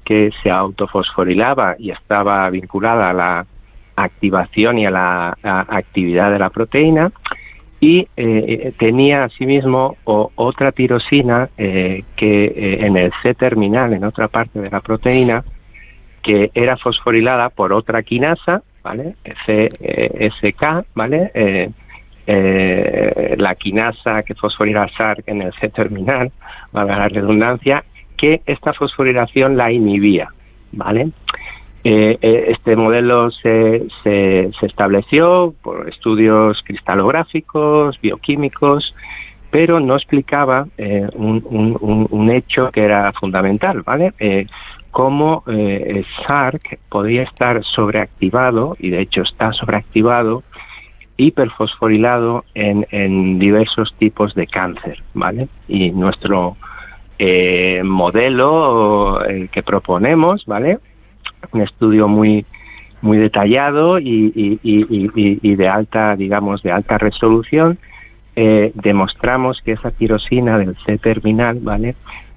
Que se autofosforilaba y estaba vinculada a la activación y a la actividad de la proteína y eh, tenía asimismo otra tirosina eh, que eh, en el C terminal, en otra parte de la proteína, que era fosforilada por otra quinasa, ¿vale? SK, ¿vale? la quinasa que fosforila SARC en el C terminal, valga la redundancia, que esta fosforilación la inhibía, ¿vale? Eh, eh, este modelo se, se, estableció por estudios cristalográficos, bioquímicos, pero no explicaba eh, un, un, hecho que era fundamental, ¿vale? cómo SARC podía estar sobreactivado, y de hecho está sobreactivado, hiperfosforilado en, en diversos tipos de cáncer, ¿vale? Y nuestro modelo que proponemos, ¿vale? Un estudio muy muy detallado y, de alta, digamos, de alta resolución, eh, demostramos que esa tirosina del C terminal, ¿vale?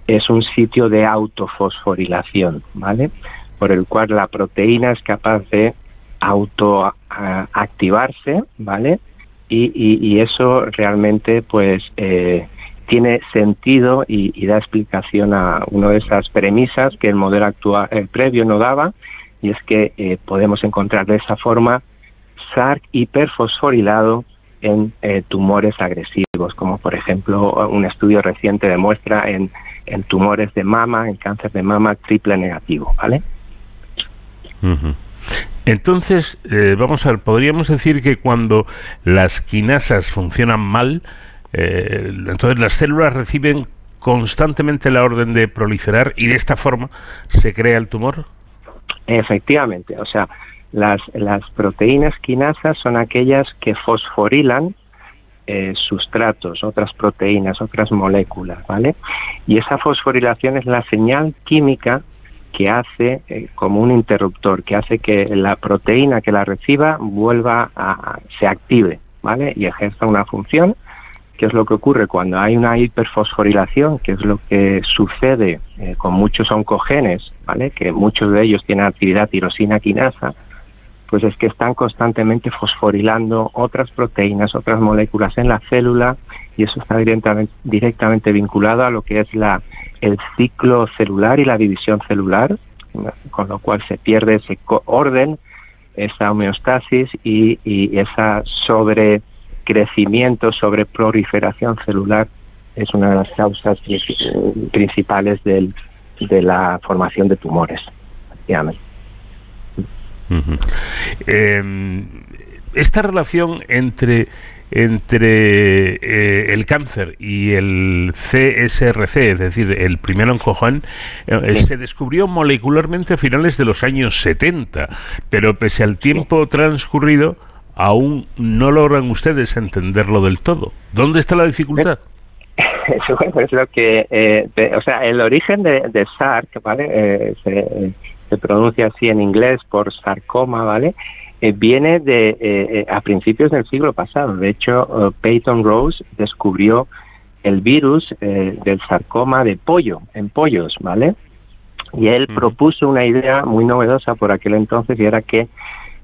Es un sitio de autofosforilación, ¿vale? Por el cual la proteína es capaz de autoactivarse, ¿vale? Y, eso realmente, pues, eh, tiene sentido y, da explicación a una de esas premisas que el modelo actual, el previo no daba, y es que eh, podemos encontrar de esa forma SARC hiperfosforilado en eh, tumores agresivos, como por ejemplo un estudio reciente demuestra en, en tumores de mama, en cáncer de mama triple negativo, ¿vale? Entonces, eh, vamos a ver, podríamos decir que cuando las quinasas funcionan mal, eh, entonces las células reciben constantemente la orden de proliferar y de esta forma se crea el tumor. Efectivamente, o sea, las, las proteínas quinasas son aquellas que fosforilan eh, sustratos, otras proteínas, otras moléculas, ¿vale? Y esa fosforilación es la señal química que hace eh, como un interruptor, que hace que la proteína que la reciba vuelva a, se active, ¿vale? Y ejerza una función ¿Qué es lo que ocurre cuando hay una hiperfosforilación? que es lo que sucede eh, con muchos oncogenes, ¿vale? Que muchos de ellos tienen actividad tirosina quinasa. pues es que están constantemente fosforilando otras proteínas, otras moléculas en la célula y eso está directamente, vinculado a lo que es la, el ciclo celular y la división celular, con lo cual se pierde ese orden, esa homeostasis y, esa sobrecrecimiento, sobre proliferación celular es una de las causas principales del, de la formación de tumores. Em, esta relación entre entre eh, el cáncer y el CSRC, es decir, el primer oncojón, eh, se descubrió molecularmente a finales de los años 70, pero pese al tiempo transcurrido, aún no logran ustedes entenderlo del todo. ¿Dónde está la dificultad? [laughs] Eso es lo que, eh, o sea, el origen de, de SARC, ¿vale? Eh, se, se, pronuncia así en inglés por sarcoma, ¿vale? Eh, viene de eh, a principios del siglo pasado. De hecho, Peyton Rose descubrió el virus del sarcoma de pollo, en pollos, ¿vale? Y él propuso una idea muy novedosa por aquel entonces y era que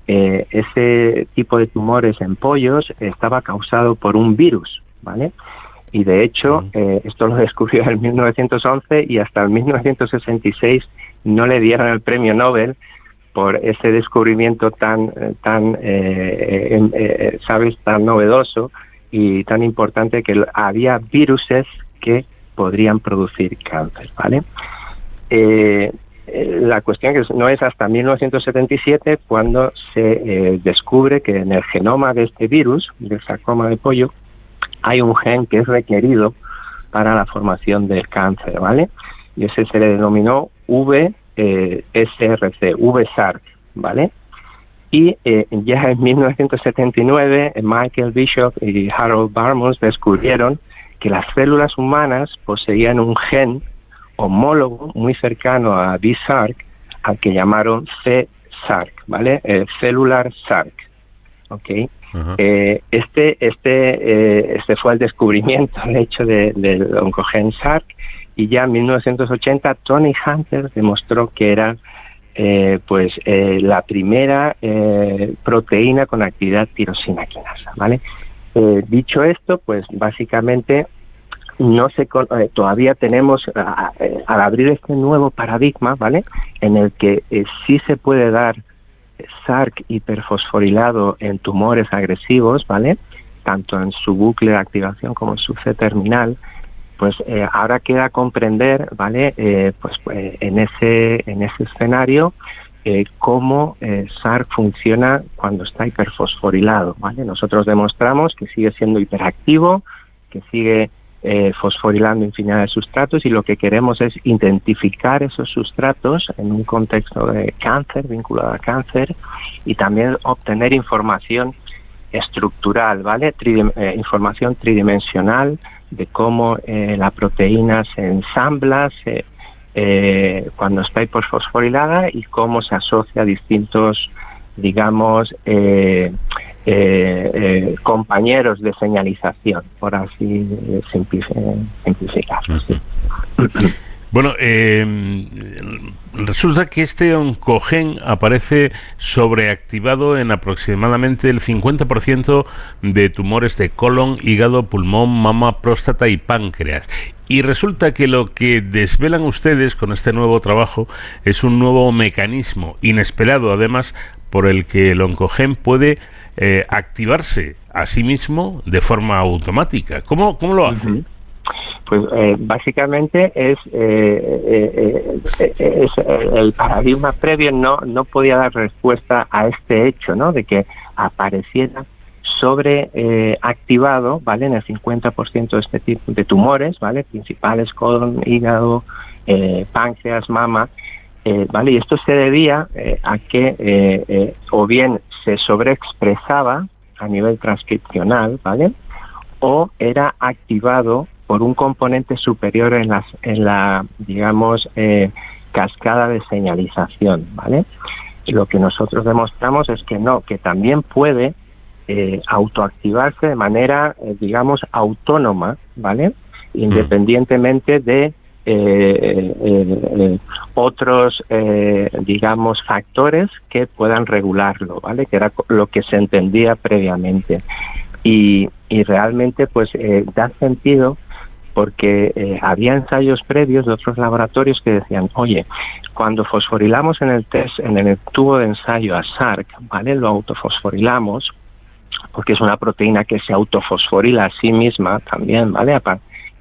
ese tipo de tumores en pollos estaba causado por un virus, ¿vale? y de hecho eh, esto lo [laughs] descubrió en 1911 y hasta el 1966 no le dieron el premio Nobel por ese descubrimiento tan eh, tan eh, sabes tan novedoso y tan importante que había viruses que podrían producir cáncer vale la cuestión que no es hasta 1977 cuando se descubre que en el genoma de este virus del sarcoma de pollo hay un gen que es requerido para la formación del cáncer, ¿vale? Y ese se le denominó VSRC, eh, VSARC, ¿vale? Y eh, ya en 1979 Michael Bishop y Harold Barmos descubrieron que las células humanas poseían un gen homólogo muy cercano a BSARC, al que llamaron C-SARC, ¿vale? El celular SARC, ¿ok? eh, este, este, eh, este fue el descubrimiento, el hecho de, del oncogen SARC, y ya en 1980 Tony Hunter demostró que era eh, pues eh, la primera eh, proteína con actividad tirosina quinasa, ¿vale? Dicho esto, pues básicamente no se eh, todavía tenemos al abrir este nuevo paradigma, ¿vale? En el que sí se puede dar SARC hiperfosforilado en tumores agresivos, ¿vale? Tanto en su bucle de activación como en su C terminal, pues eh, ahora queda comprender, ¿vale? Eh, pues, en ese en ese escenario eh, cómo eh, SARC funciona cuando está hiperfosforilado, ¿vale? Nosotros demostramos que sigue siendo hiperactivo, que sigue eh, fosforilando infinidad de sustratos y lo que queremos es identificar esos sustratos en un contexto de cáncer, vinculado a cáncer, y también obtener información estructural, ¿vale? eh, información tridimensional de cómo eh, la proteína se ensambla se, eh, cuando está hiperfosforilada y cómo se asocia a distintos, digamos, eh, eh, eh, compañeros de señalización, por así simplificar. Bueno, eh, resulta que este oncogen aparece sobreactivado en aproximadamente el 50% de tumores de colon, hígado, pulmón, mama, próstata y páncreas. Y resulta que lo que desvelan ustedes con este nuevo trabajo es un nuevo mecanismo inesperado, además, por el que el oncogen puede eh, activarse a sí mismo de forma automática. ¿Cómo, cómo lo hace? Pues eh, básicamente es, eh, es el paradigma previo no, no podía dar respuesta a este hecho, ¿no? De que apareciera sobre eh, activado, ¿vale? En el 50% de este tipo de tumores, ¿vale? Principales colon, hígado, eh, páncreas, mama, eh, ¿vale? Y esto se debía eh, a que eh, o bien se sobreexpresaba a nivel transcripcional, ¿vale? O era activado por un componente superior en, las, en la, digamos, cascada de señalización, ¿vale? Lo que nosotros demostramos es que no, que también puede eh, autoactivarse de manera, eh, digamos, autónoma, ¿vale? Independientemente de otros, digamos, factores que puedan regularlo, ¿vale? Que era lo que se entendía previamente. Y, y realmente, pues, da sentido porque eh, había ensayos previos de otros laboratorios que decían, oye, cuando fosforilamos en el test, en el tubo de ensayo a SARC, ¿vale? Lo autofosforilamos, porque es una proteína que se autofosforila a sí misma también, ¿vale?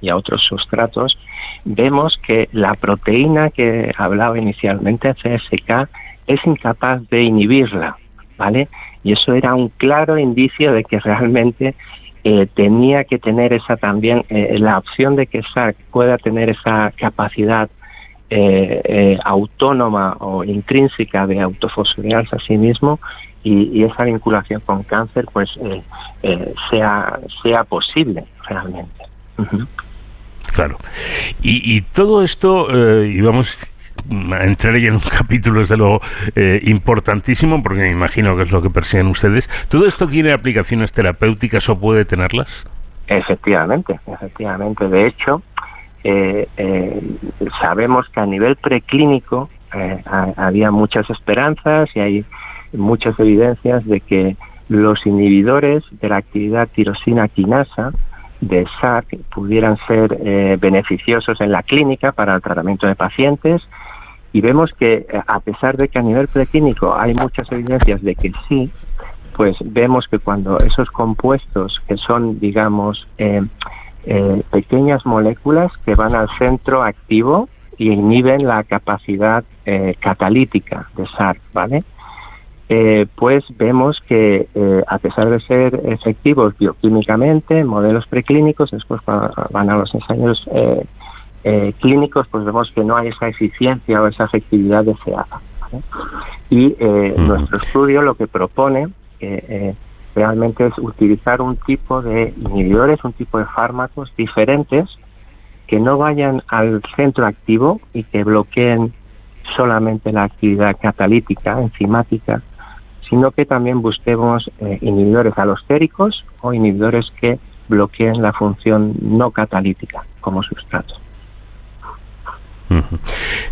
Y a otros sustratos, vemos que la proteína que hablaba inicialmente, CSK, es incapaz de inhibirla, ¿vale? Y eso era un claro indicio de que realmente eh, tenía que tener esa también, eh, la opción de que SARC pueda tener esa capacidad eh, autónoma o intrínseca de autofosforilarse a sí mismo y, esa vinculación con cáncer pues sea, sea posible realmente. Claro. Y, y, todo esto, íbamos entrar ya en un [laughs] capítulo de lo eh, importantísimo, porque me imagino que es lo que persiguen ustedes. ¿Todo esto tiene aplicaciones terapéuticas o puede tenerlas? Efectivamente, efectivamente. De hecho, eh, eh, sabemos que a nivel preclínico había muchas esperanzas y hay muchas evidencias de que los inhibidores de la actividad tirosina quinasa de SAC pudieran ser beneficiosos en la clínica para el tratamiento de pacientes y vemos que eh, a pesar de que a nivel preclínico hay muchas evidencias de que sí, pues vemos que cuando esos compuestos que son, digamos, eh, eh, pequeñas moléculas que van al centro activo y inhiben la capacidad catalítica de SARC, ¿vale? Pues vemos que a pesar de ser efectivos bioquímicamente en modelos preclínicos, después van a los ensayos eh, clínicos, pues vemos que no hay esa eficiencia o esa efectividad deseada. Y eh, nuestro estudio lo que propone eh, realmente es utilizar un tipo de inhibidores, un tipo de fármacos diferentes que no vayan al centro activo y que bloqueen solamente la actividad catalítica, enzimática, sino que también busquemos inhibidores alostéricos o inhibidores que bloqueen la función no catalítica como sustrato.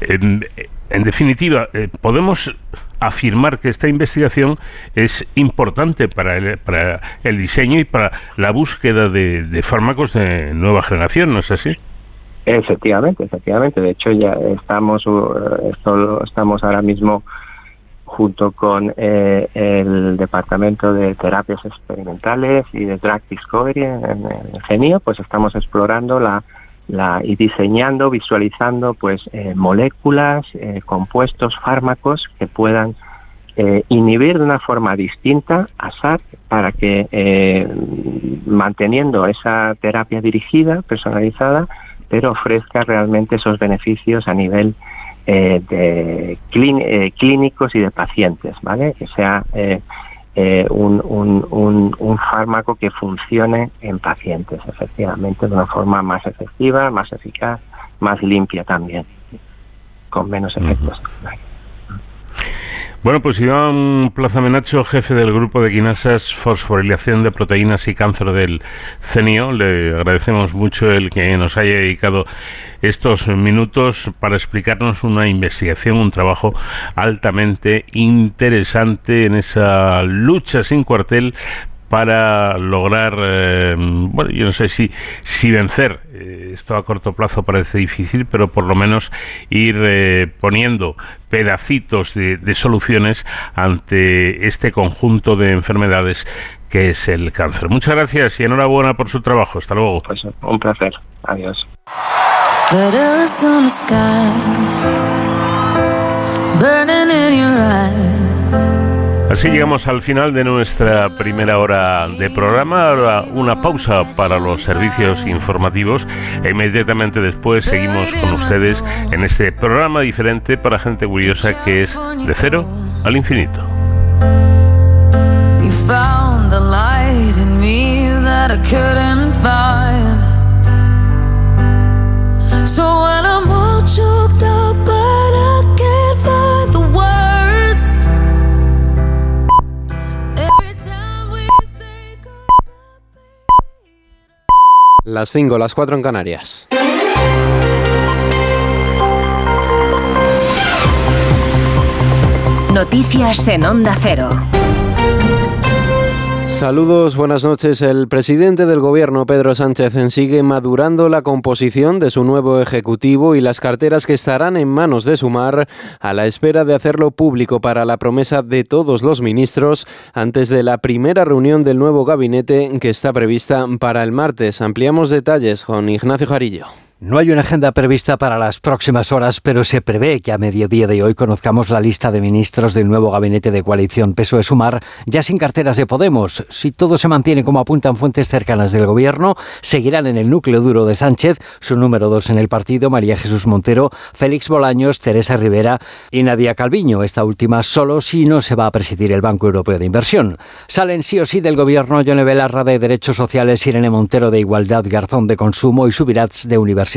En, definitiva, eh, podemos afirmar que esta investigación es importante para el, para el diseño y para la búsqueda de, fármacos de nueva generación, ¿no es así? Efectivamente, efectivamente. De hecho, ya estamos, uh, estamos ahora mismo junto con eh, el Departamento de Terapias Experimentales y de Drug Discovery en, en GENIO, pues estamos explorando la y diseñando, visualizando pues eh, moléculas, eh, compuestos, fármacos que puedan eh, inhibir de una forma distinta a SARC para que manteniendo esa terapia dirigida, personalizada, pero ofrezca realmente esos beneficios a nivel de clínicos y de pacientes, ¿vale? Que sea eh, un, un, un, fármaco que funcione en pacientes, efectivamente, de una forma más efectiva, más eficaz, más limpia también, con menos efectos. Bueno, pues Iván Plaza Menacho, jefe del grupo de quinasas, fosforilación de proteínas y cáncer del CENIO, le agradecemos mucho el que nos haya dedicado estos minutos para explicarnos una investigación, un trabajo altamente interesante en esa lucha sin cuartel para lograr, eh, bueno, yo no sé si, si vencer, eh, esto a corto plazo parece difícil, pero por lo menos ir eh, poniendo pedacitos de, soluciones ante este conjunto de enfermedades que es el cáncer. Muchas gracias y enhorabuena por su trabajo. Hasta luego. Pues un placer. Adiós. Así llegamos al final de nuestra primera hora de programa. Ahora una pausa para los servicios informativos e inmediatamente después seguimos con ustedes en este programa diferente para gente curiosa que es de cero al infinito. Las 5, las 4 en Canarias. Noticias en Onda Cero. Saludos, buenas noches. El presidente del gobierno, Pedro Sánchez, sigue madurando la composición de su nuevo ejecutivo y las carteras que estarán en manos de Sumar a la espera de hacerlo público para la promesa de todos los ministros antes de la primera reunión del nuevo gabinete que está prevista para el martes. Ampliamos detalles con Ignacio Jarillo. No hay una agenda prevista para las próximas horas, pero se prevé que a mediodía de hoy conozcamos la lista de ministros del nuevo gabinete de coalición PSOE-Sumar, ya sin carteras de Podemos. Si todo se mantiene como apuntan fuentes cercanas del gobierno, seguirán en el núcleo duro de Sánchez, su número dos en el partido, María Jesús Montero, Félix Bolaños, Teresa Rivera y Nadia Calviño, esta última solo si no se va a presidir el Banco Europeo de Inversión. Salen sí o sí del gobierno Yone Belarra de Derechos Sociales, Irene Montero de Igualdad, Garzón de Consumo y Subirats de Universidad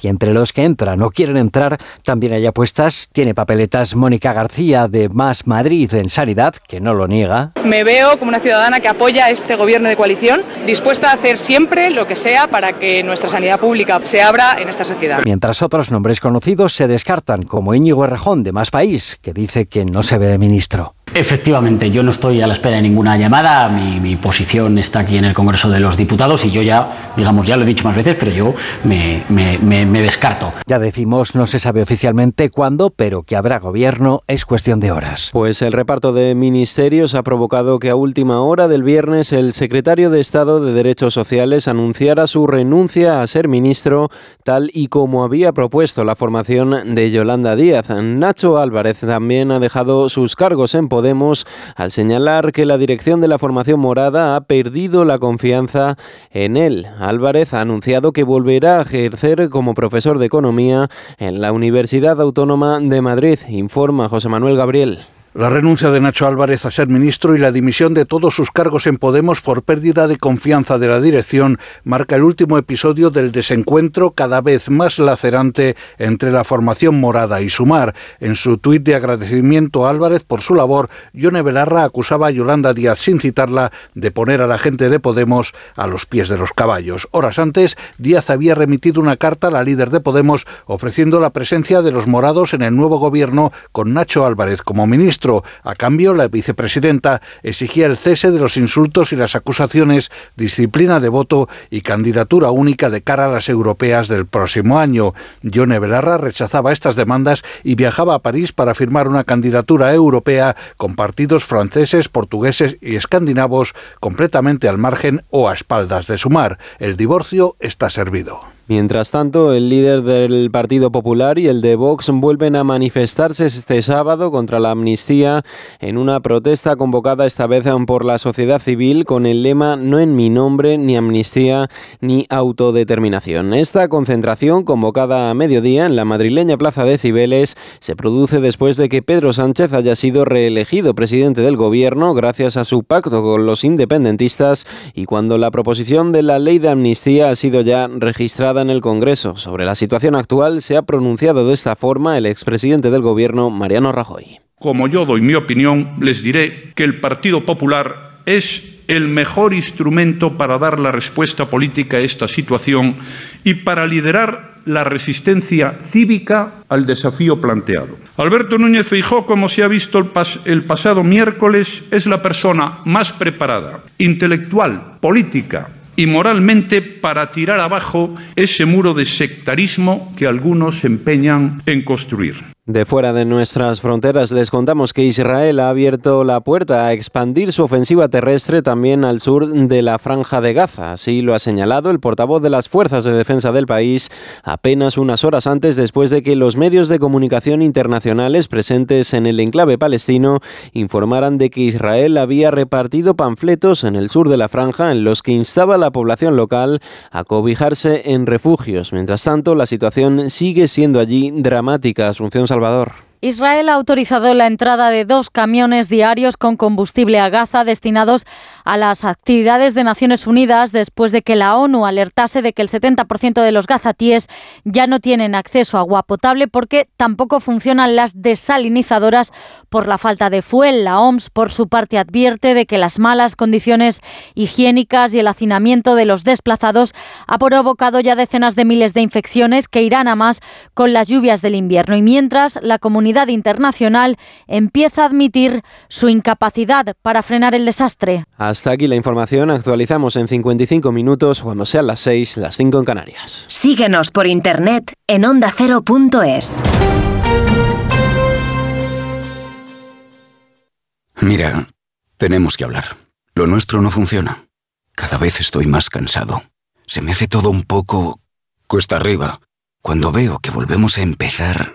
y entre los que entran o quieren entrar también hay apuestas. Tiene papeletas Mónica García de Más Madrid en Sanidad, que no lo niega. Me veo como una ciudadana que apoya este gobierno de coalición, dispuesta a hacer siempre lo que sea para que nuestra sanidad pública se abra en esta sociedad. Mientras otros nombres conocidos se descartan, como Íñigo Errejón de Más País, que dice que no se ve de ministro. Efectivamente, yo no estoy a la espera de ninguna llamada, mi, mi, posición está aquí en el Congreso de los Diputados y yo ya, digamos, ya lo he dicho más veces, pero yo me, me, me, me, descarto. Ya decimos, no se sabe oficialmente cuándo, pero que habrá gobierno es cuestión de horas. Pues el reparto de ministerios ha provocado que a última hora del viernes el secretario de Estado de Derechos Sociales anunciara su renuncia a ser ministro, tal y como había propuesto la formación de Yolanda Díaz. Nacho Álvarez también ha dejado sus cargos en Podemos al señalar que la dirección de la formación morada ha perdido la confianza en él. Álvarez ha anunciado que volverá a ejercer como profesor de economía en la Universidad Autónoma de Madrid, informa José Manuel Gabriel. La renuncia de Nacho Álvarez a ser ministro y la dimisión de todos sus cargos en Podemos por pérdida de confianza de la dirección marca el último episodio del desencuentro cada vez más lacerante entre la formación morada y Sumar. En su tuit de agradecimiento a Álvarez por su labor, Yone Belarra acusaba a Yolanda Díaz sin citarla de poner a la gente de Podemos a los pies de los caballos. Horas antes, Díaz había remitido una carta a la líder de Podemos ofreciendo la presencia de los morados en el nuevo gobierno con Nacho Álvarez como ministro. A cambio, la vicepresidenta exigía el cese de los insultos y las acusaciones, disciplina de voto y candidatura única de cara a las europeas del próximo año. Yone Belarra rechazaba estas demandas y viajaba a París para firmar una candidatura europea con partidos franceses, portugueses y escandinavos completamente al margen o a espaldas de Sumar. El divorcio está servido. Mientras tanto, el líder del Partido Popular y el de Vox vuelven a manifestarse este sábado contra la amnistía en una protesta convocada esta vez por la sociedad civil con el lema No en mi nombre, ni amnistía, ni autodeterminación. Esta concentración, convocada a mediodía en la madrileña Plaza de Cibeles, se produce después de que Pedro Sánchez haya sido reelegido presidente del gobierno gracias a su pacto con los independentistas y cuando la proposición de la ley de amnistía ha sido ya registrada en el Congreso. Sobre la situación actual se ha pronunciado de esta forma el expresidente del Gobierno, Mariano Rajoy. Como yo doy mi opinión, les diré que el Partido Popular es el mejor instrumento para dar la respuesta política a esta situación y para liderar la resistencia cívica al desafío planteado. Alberto Núñez Feijó, como se ha visto el, pas el, pasado miércoles, es la persona más preparada, intelectual, política y moralmente para tirar abajo ese muro de sectarismo que algunos se empeñan en construir. De fuera de nuestras fronteras les contamos que Israel ha abierto la puerta a expandir su ofensiva terrestre también al sur de la franja de Gaza. Así lo ha señalado el portavoz de las fuerzas de defensa del país apenas unas horas antes después de que los medios de comunicación internacionales presentes en el enclave palestino informaran de que Israel había repartido panfletos en el sur de la franja en los que instaba a la población local a cobijarse en refugios. Mientras tanto, la situación sigue siendo allí dramática. Asunción Salvador. Israel ha autorizado la entrada de dos camiones diarios con combustible a Gaza destinados a las actividades de Naciones Unidas después de que la ONU alertase de que el 70% de los gazatíes ya no tienen acceso a agua potable porque tampoco funcionan las desalinizadoras por la falta de fuel. La OMS, por su parte, advierte de que las malas condiciones higiénicas y el hacinamiento de los desplazados ha provocado ya decenas de miles de infecciones que irán a más con las lluvias del invierno. Y mientras la comunidad comunidad internacional empieza a admitir su incapacidad para frenar el desastre. Hasta aquí la información. Actualizamos en 55 minutos cuando sean las 6, las 5 en Canarias. Síguenos por internet en ondacero.es. Mira, tenemos que hablar. Lo nuestro no funciona. Cada vez estoy más cansado. Se me hace todo un poco cuesta arriba. Cuando veo que volvemos a empezar,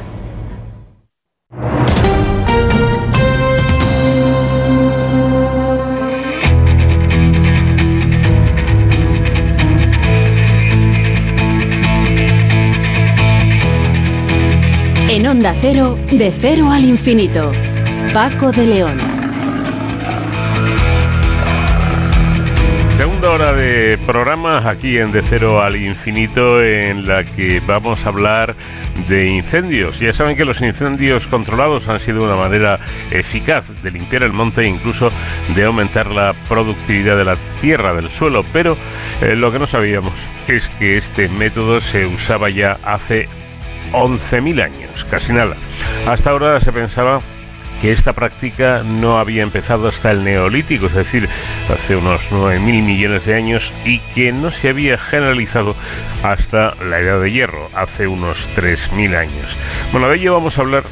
En Onda Cero, de cero al infinito. Paco de León. Segunda hora de programa aquí en De Cero al Infinito en la que vamos a hablar de incendios. Ya saben que los incendios controlados han sido una manera eficaz de limpiar el monte e incluso de aumentar la productividad de la tierra, del suelo, pero eh, lo que no sabíamos es que este método se usaba ya hace 11.000 años, casi nada. Hasta ahora se pensaba que esta práctica no había empezado hasta el neolítico, es decir, hace unos 9.000 millones de años, y que no se había generalizado hasta la edad de hierro, hace unos 3.000 años. Bueno, de ello vamos a hablar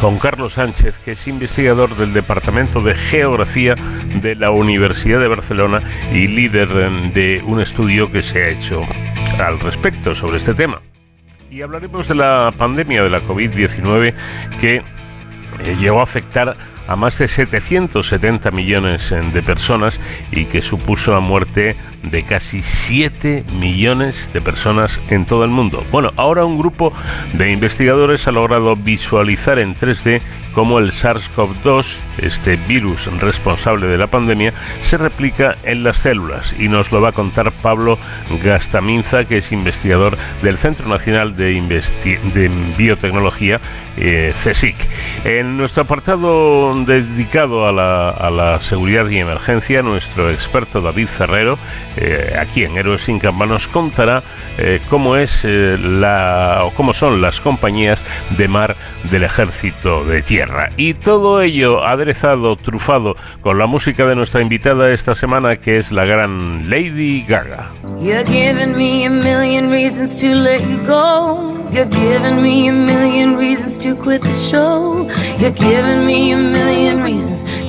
con Carlos Sánchez, que es investigador del Departamento de Geografía de la Universidad de Barcelona y líder de un estudio que se ha hecho al respecto sobre este tema. Y hablaremos de la pandemia de la COVID-19 que eh, llegó a afectar a más de 770 millones eh, de personas y que supuso la muerte de casi 7 millones de personas en todo el mundo. Bueno, ahora un grupo de investigadores ha logrado visualizar en 3D cómo el SARS-CoV-2, este virus responsable de la pandemia, se replica en las células y nos lo va a contar Pablo Gastaminza, que es investigador del Centro Nacional de, Biotecnología, eh, CSIC. En nuestro apartado dedicado a la, seguridad y emergencia, nuestro experto David Ferrero eh, aquí en Héroes sin Camba nos contará eh, cómo es eh, la o cómo son las compañías de mar del ejército de tierra y todo ello aderezado, trufado con la música de nuestra invitada esta semana que es la gran Lady Gaga.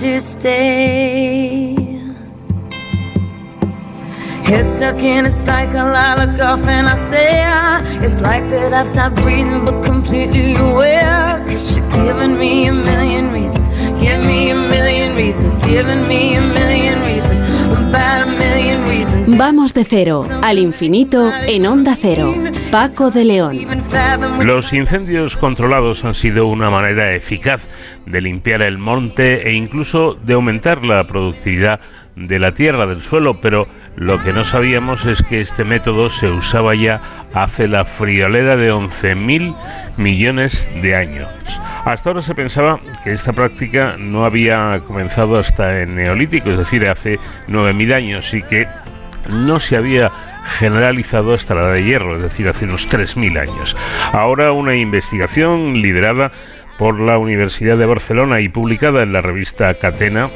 to stay. Stuck in a cycle, and I stare. It's like that I've stopped breathing, but completely aware. Me a million. Give me a million me a million. About a million. Vamos de cero al infinito en onda cero. Paco de León. Los incendios controlados han sido una manera eficaz de limpiar el monte e incluso de aumentar la productividad de la tierra, del suelo, pero lo que no sabíamos es que este método se usaba ya hace la friolera de 11.000 millones de años. Hasta ahora se pensaba que esta práctica no había comenzado hasta el neolítico, es decir, hace 9.000 años, y que no se había generalizado hasta la edad de hierro, es decir, hace unos 3.000 años. Ahora una investigación liderada por la Universidad de Barcelona y publicada en la revista Catena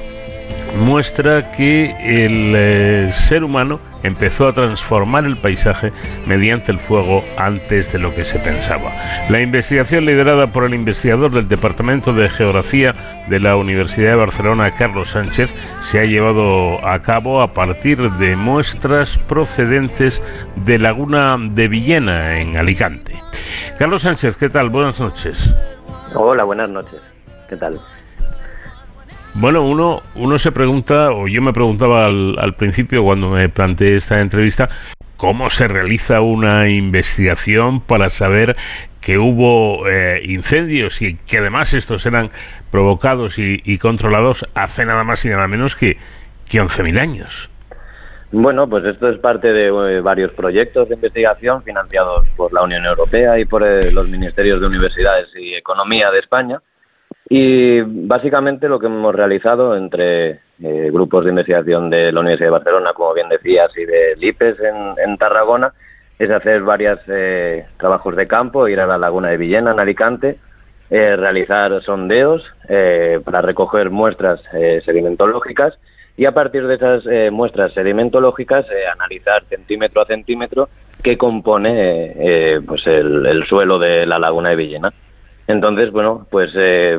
muestra que el eh, ser humano empezó a transformar el paisaje mediante el fuego antes de lo que se pensaba. La investigación liderada por el investigador del Departamento de Geografía de la Universidad de Barcelona, Carlos Sánchez, se ha llevado a cabo a partir de muestras procedentes de Laguna de Villena, en Alicante. Carlos Sánchez, ¿qué tal? Buenas noches. Hola, buenas noches. ¿Qué tal? Bueno, uno, uno se pregunta, o yo me preguntaba al, principio cuando me planteé esta entrevista, cómo se realiza una investigación para saber que hubo eh, incendios y que además estos eran provocados y, controlados hace nada más y nada menos que, que 11.000 años. Bueno, pues esto es parte de eh, varios proyectos de investigación financiados por la Unión Europea y por eh, los ministerios de Universidades y Economía de España y básicamente lo que hemos realizado entre eh, grupos de investigación de la Universidad de Barcelona, como bien decías, y de LIPES en, Tarragona, es hacer varios eh, trabajos de campo, ir a la laguna de Villena, en Alicante, eh, realizar sondeos para recoger muestras sedimentológicas y a partir de esas muestras sedimentológicas analizar centímetro a centímetro qué compone pues el suelo de la laguna de Villena. Entonces, bueno, pues eh,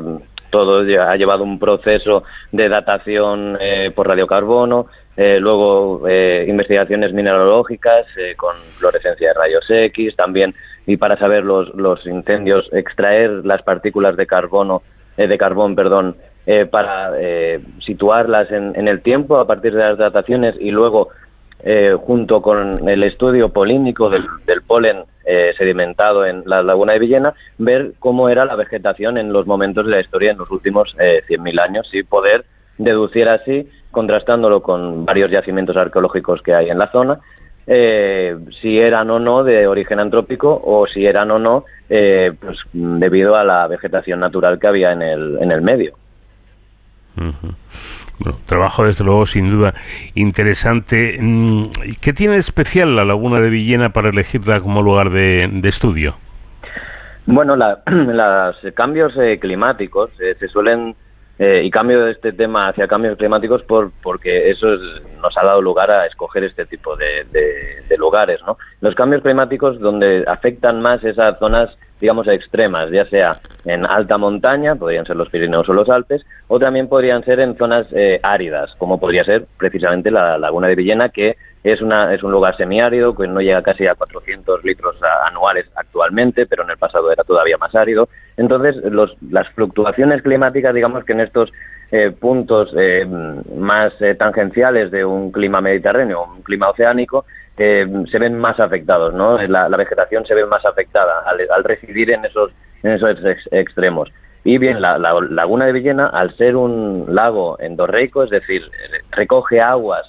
todo ha llevado un proceso de datación eh, por radiocarbono, eh, luego investigaciones mineralógicas con fluorescencia de rayos X, también y para saber los, los incendios extraer las partículas de carbono de carbón, perdón, para situarlas en, en, el tiempo a partir de las dataciones y luego eh, junto con el estudio polínico del, polen eh, sedimentado en la laguna de Villena, ver cómo era la vegetación en los momentos de la historia en los últimos eh, 100.000 años y poder deducir así, contrastándolo con varios yacimientos arqueológicos que hay en la zona, eh, si eran o no de origen antrópico o si eran o no pues debido a la vegetación natural que había en el, en el medio. Bueno, trabajo desde luego sin duda interesante. Mm, ¿Qué tiene especial la Laguna de Villena para elegirla como lugar de, estudio? Bueno, los [clears throat] cambios eh, climáticos eh, se suelen eh, y cambio de este tema hacia cambios climáticos por porque eso nos ha dado lugar a escoger este tipo de, de, lugares, ¿no? Los cambios climáticos donde afectan más esas zonas digamos, extremas, ya sea en alta montaña, podrían ser los Pirineos o los Alpes, o también podrían ser en zonas eh, áridas, como podría ser precisamente la laguna de Villena, que es, una, es un lugar semiárido, que no llega casi a 400 litros anuales actualmente, pero en el pasado era todavía más árido. Entonces, los, las fluctuaciones climáticas, digamos que en estos eh, puntos eh, más tangenciales de un clima mediterráneo, un clima oceánico, se ven más afectados, ¿no? La, vegetación se ve más afectada al, residir en esos, en esos extremos. Y bien, la, laguna de Villena, al ser un lago endorreico, es decir, recoge aguas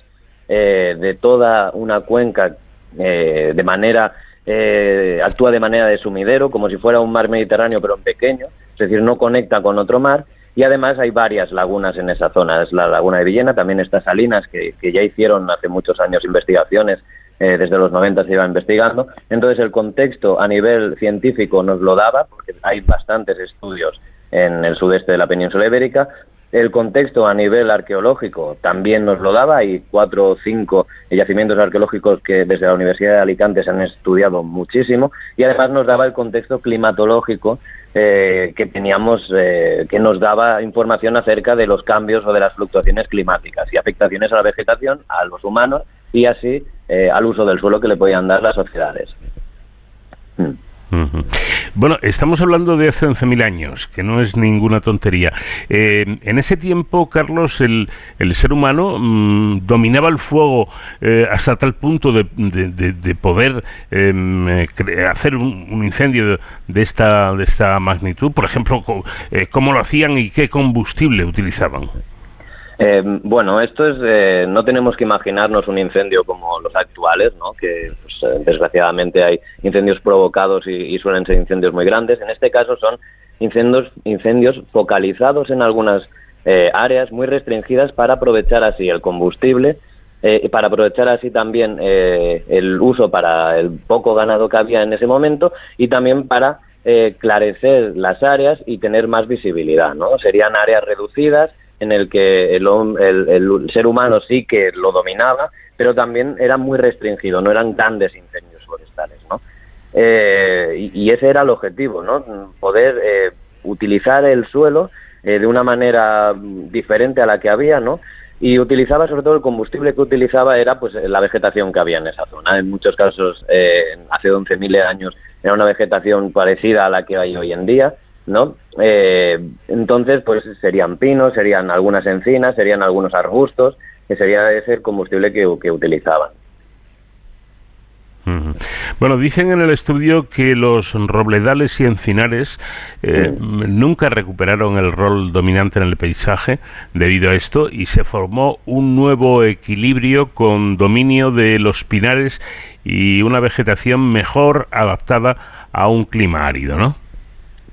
eh, de toda una cuenca eh, de manera, eh, actúa de manera de sumidero, como si fuera un mar Mediterráneo, pero en pequeño, es decir, no conecta con otro mar, y además hay varias lagunas en esa zona. Es la laguna de Villena, también está Salinas, que ya hicieron hace muchos años investigaciones eh, desde los 90 se iba investigando. Entonces el contexto a nivel científico nos lo daba, porque hay bastantes estudios en el sudeste de la península ibérica. El contexto a nivel arqueológico también nos lo daba. Hay cuatro o cinco yacimientos arqueológicos que desde la Universidad de Alicante se han estudiado muchísimo. Y además nos daba el contexto climatológico eh, que teníamos, eh, que nos daba información acerca de los cambios o de las fluctuaciones climáticas y afectaciones a la vegetación, a los humanos así eh, al uso del suelo que le podían dar las sociedades. Mm. Bueno, estamos hablando de hace 11.000 años, que no es ninguna tontería. Eh, en ese tiempo, Carlos, el, el ser humano mm, dominaba el fuego eh, hasta tal punto de, de, poder em, hacer un, incendio de, esta, de esta magnitud. Por ejemplo, ¿cómo lo hacían y qué combustible utilizaban? Eh, bueno, esto es, eh, no tenemos que imaginarnos un incendio como los actuales, ¿no? que pues, eh, desgraciadamente hay incendios provocados y, suelen ser incendios muy grandes. En este caso son incendios, incendios focalizados en algunas áreas muy restringidas para aprovechar así el combustible, y para aprovechar así también el uso para el poco ganado que había en ese momento y también para clarecer las áreas y tener más visibilidad. ¿no? Serían áreas reducidas en el que el, el, ser humano sí que lo dominaba, pero también era muy restringido, no eran grandes incendios forestales, ¿no? Eh, y, ese era el objetivo, ¿no? Poder eh, utilizar el suelo eh, de una manera diferente a la que había, ¿no? Y utilizaba sobre todo el combustible que utilizaba era pues la vegetación que había en esa zona. En muchos casos, hace 11.000 años, era una vegetación parecida a la que hay hoy en día, ¿no? entonces, pues serían pinos, serían algunas encinas, serían algunos arbustos, que sería ese combustible que, que utilizaban. Bueno, dicen en el estudio que los robledales y encinares eh, nunca recuperaron el rol dominante en el paisaje debido a esto y se formó un nuevo equilibrio con dominio de los pinares y una vegetación mejor adaptada a un clima árido, ¿no?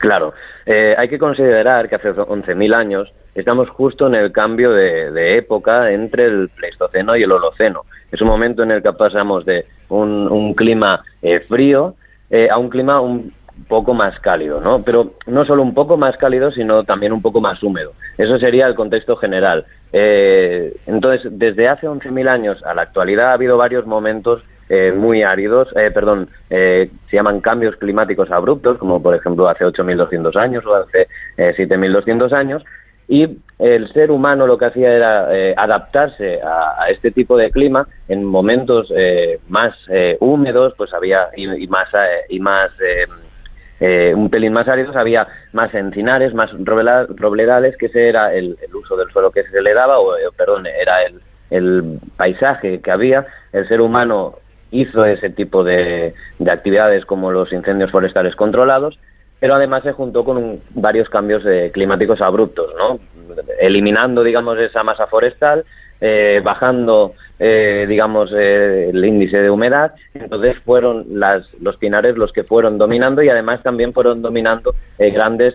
Claro, eh, hay que considerar que hace 11.000 años estamos justo en el cambio de, época entre el Pleistoceno y el Holoceno. Es un momento en el que pasamos de un, clima eh, frío eh, a un clima un poco más cálido, ¿no? Pero no solo un poco más cálido, sino también un poco más húmedo. Eso sería el contexto general. Eh, entonces, desde hace 11.000 años a la actualidad ha habido varios momentos muy áridos, perdón, se llaman cambios climáticos abruptos, como por ejemplo hace 8.200 años o hace 7.200 años, y el ser humano lo que hacía era eh, adaptarse a, este tipo de clima. En momentos eh, más eh, húmedos pues había y, más y más un pelín más áridos había más encinares más robledales que ese era el, uso del suelo que se le daba o perdón era el, el paisaje que había. El ser humano hizo ese tipo de, de actividades como los incendios forestales controlados pero además se juntó con varios cambios eh, climáticos abruptos, ¿no? eliminando, digamos, esa masa forestal, eh, bajando, eh, digamos, el índice de humedad. Entonces fueron las, los pinares los que fueron dominando y además también fueron dominando grandes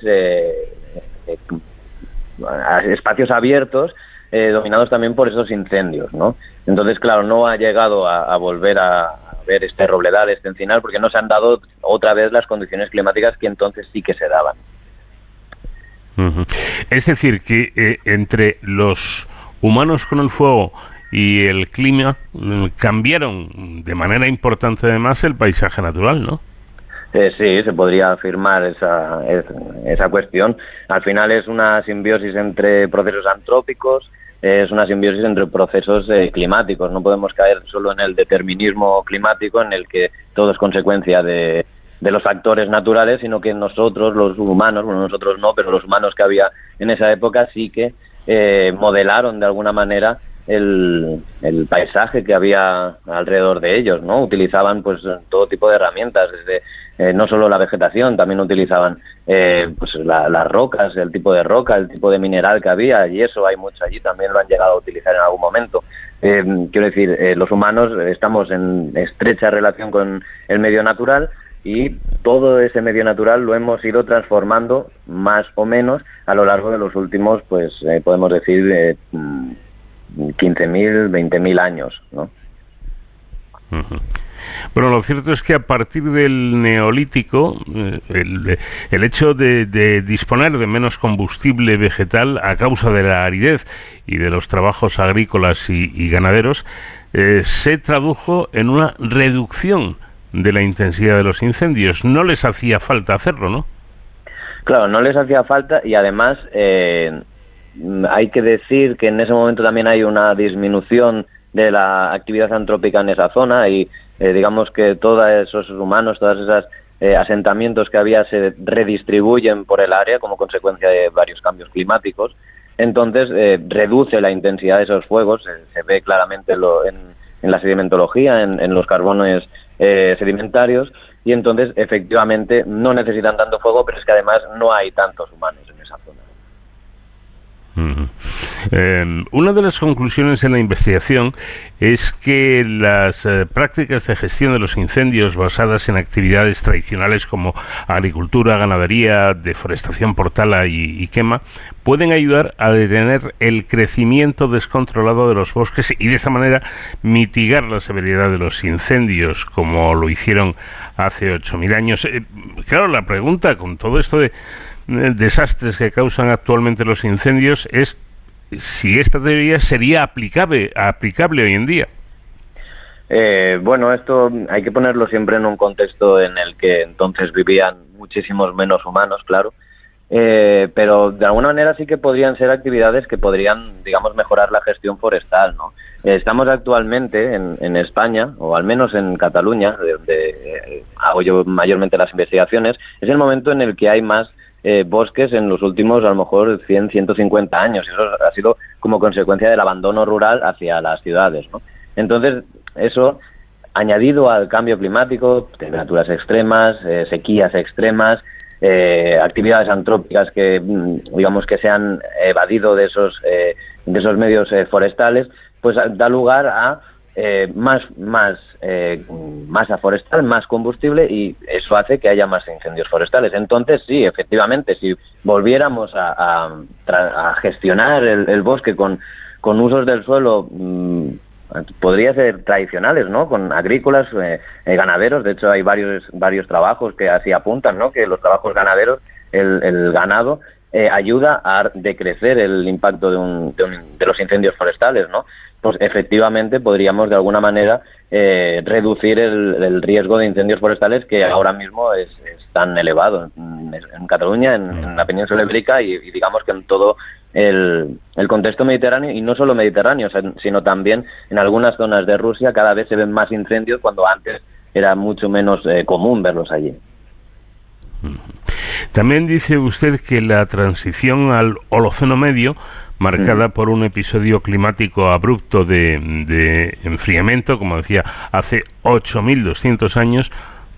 espacios abiertos dominados también por esos incendios, ¿no? Entonces, claro, no ha llegado a volver a, ver este robledal, este encinar, porque no se han dado otra vez las condiciones climáticas que entonces sí que se daban. Es decir, que eh, entre los humanos con el fuego y el clima mm, cambiaron de manera importante además el paisaje natural, ¿no? Eh, sí, se podría afirmar esa, esa cuestión. Al final es una simbiosis entre procesos antrópicos, es una simbiosis entre procesos eh, climáticos. No podemos caer solo en el determinismo climático en el que todo es consecuencia de, de los factores naturales, sino que nosotros, los humanos, bueno, nosotros no, pero los humanos que había en esa época sí que eh, modelaron de alguna manera el, el, paisaje que había alrededor de ellos, ¿no? Utilizaban pues todo tipo de herramientas, desde eh, no solo la vegetación, también utilizaban eh, pues las rocas, el tipo de roca, el tipo de mineral que había, y eso hay mucho allí, también lo han llegado a utilizar en algún momento. Eh, quiero decir, los humanos estamos en estrecha relación con el medio natural y todo ese medio natural lo hemos ido transformando más o menos a lo largo de los últimos, pues podemos decir, 15.000, 20.000 años, ¿no? Bueno, lo cierto es que a partir del neolítico, eh, el, hecho de, disponer de menos combustible vegetal a causa de la aridez y de los trabajos agrícolas y, ganaderos, eh, se tradujo en una reducción de la intensidad de los incendios. No les hacía falta hacerlo, ¿no? Claro, no les hacía falta y además eh, hay que decir que en ese momento también hay una disminución de la actividad antrópica en esa zona y eh, digamos que todos esos humanos, todos esos eh, asentamientos que había se redistribuyen por el área como consecuencia de varios cambios climáticos. Entonces eh, reduce la intensidad de esos fuegos, se ve claramente lo, en, la sedimentología, en, los carbones sedimentarios, y entonces efectivamente no necesitan tanto fuego, pero es que además no hay tantos humanos en. Em, una de las conclusiones en la investigación es que las eh, prácticas de gestión de los incendios basadas en actividades tradicionales como agricultura, ganadería, deforestación por tala y, quema pueden ayudar a detener el crecimiento descontrolado de los bosques y de esa manera mitigar la severidad de los incendios como lo hicieron hace 8.000 años. Eh, claro, la pregunta con todo esto de desastres que causan actualmente los incendios es si esta teoría sería aplicable, aplicable hoy en día. Eh, bueno, esto hay que ponerlo siempre en un contexto en el que entonces vivían muchísimos menos humanos, claro. Eh, pero de alguna manera sí que podrían ser actividades que podrían, digamos, mejorar la gestión forestal, ¿no? Estamos actualmente en, España, o al menos en Cataluña, donde eh, hago yo mayormente las investigaciones, es el momento en el que hay más eh, bosques en los últimos, a lo mejor, 100, 150 años. Y eso ha sido como consecuencia del abandono rural hacia las ciudades, ¿no? Entonces, eso, añadido al cambio climático, temperaturas extremas, eh, sequías extremas, actividades antrópicas que, mm, digamos, que se han evadido de esos, de esos medios forestales, pues da lugar a eh, más, más eh, masa forestal, más combustible y eso hace que haya más incendios forestales. Entonces, sí, efectivamente, si volviéramos a, gestionar el, bosque con, con usos del suelo, mm, podría ser tradicionales, ¿no? Con agrícolas, eh, ganaderos. De hecho, hay varios, varios trabajos que así apuntan, ¿no? Que los trabajos ganaderos, el, el ganado, ayuda a decrecer el impacto de, un, de, de, los incendios forestales, ¿no? Pues efectivamente podríamos de alguna manera eh, reducir el, riesgo de incendios forestales que ahora mismo es, tan elevado en, Cataluña, en, la península ibérica y, digamos que en todo el, contexto mediterráneo y no solo mediterráneo, sino también en algunas zonas de Rusia cada vez se ven más incendios cuando antes era mucho menos eh, común verlos allí. También dice usted que la transición al Holoceno Medio marcada por un episodio climático abrupto de, enfriamiento, como decía, hace 8.200 años,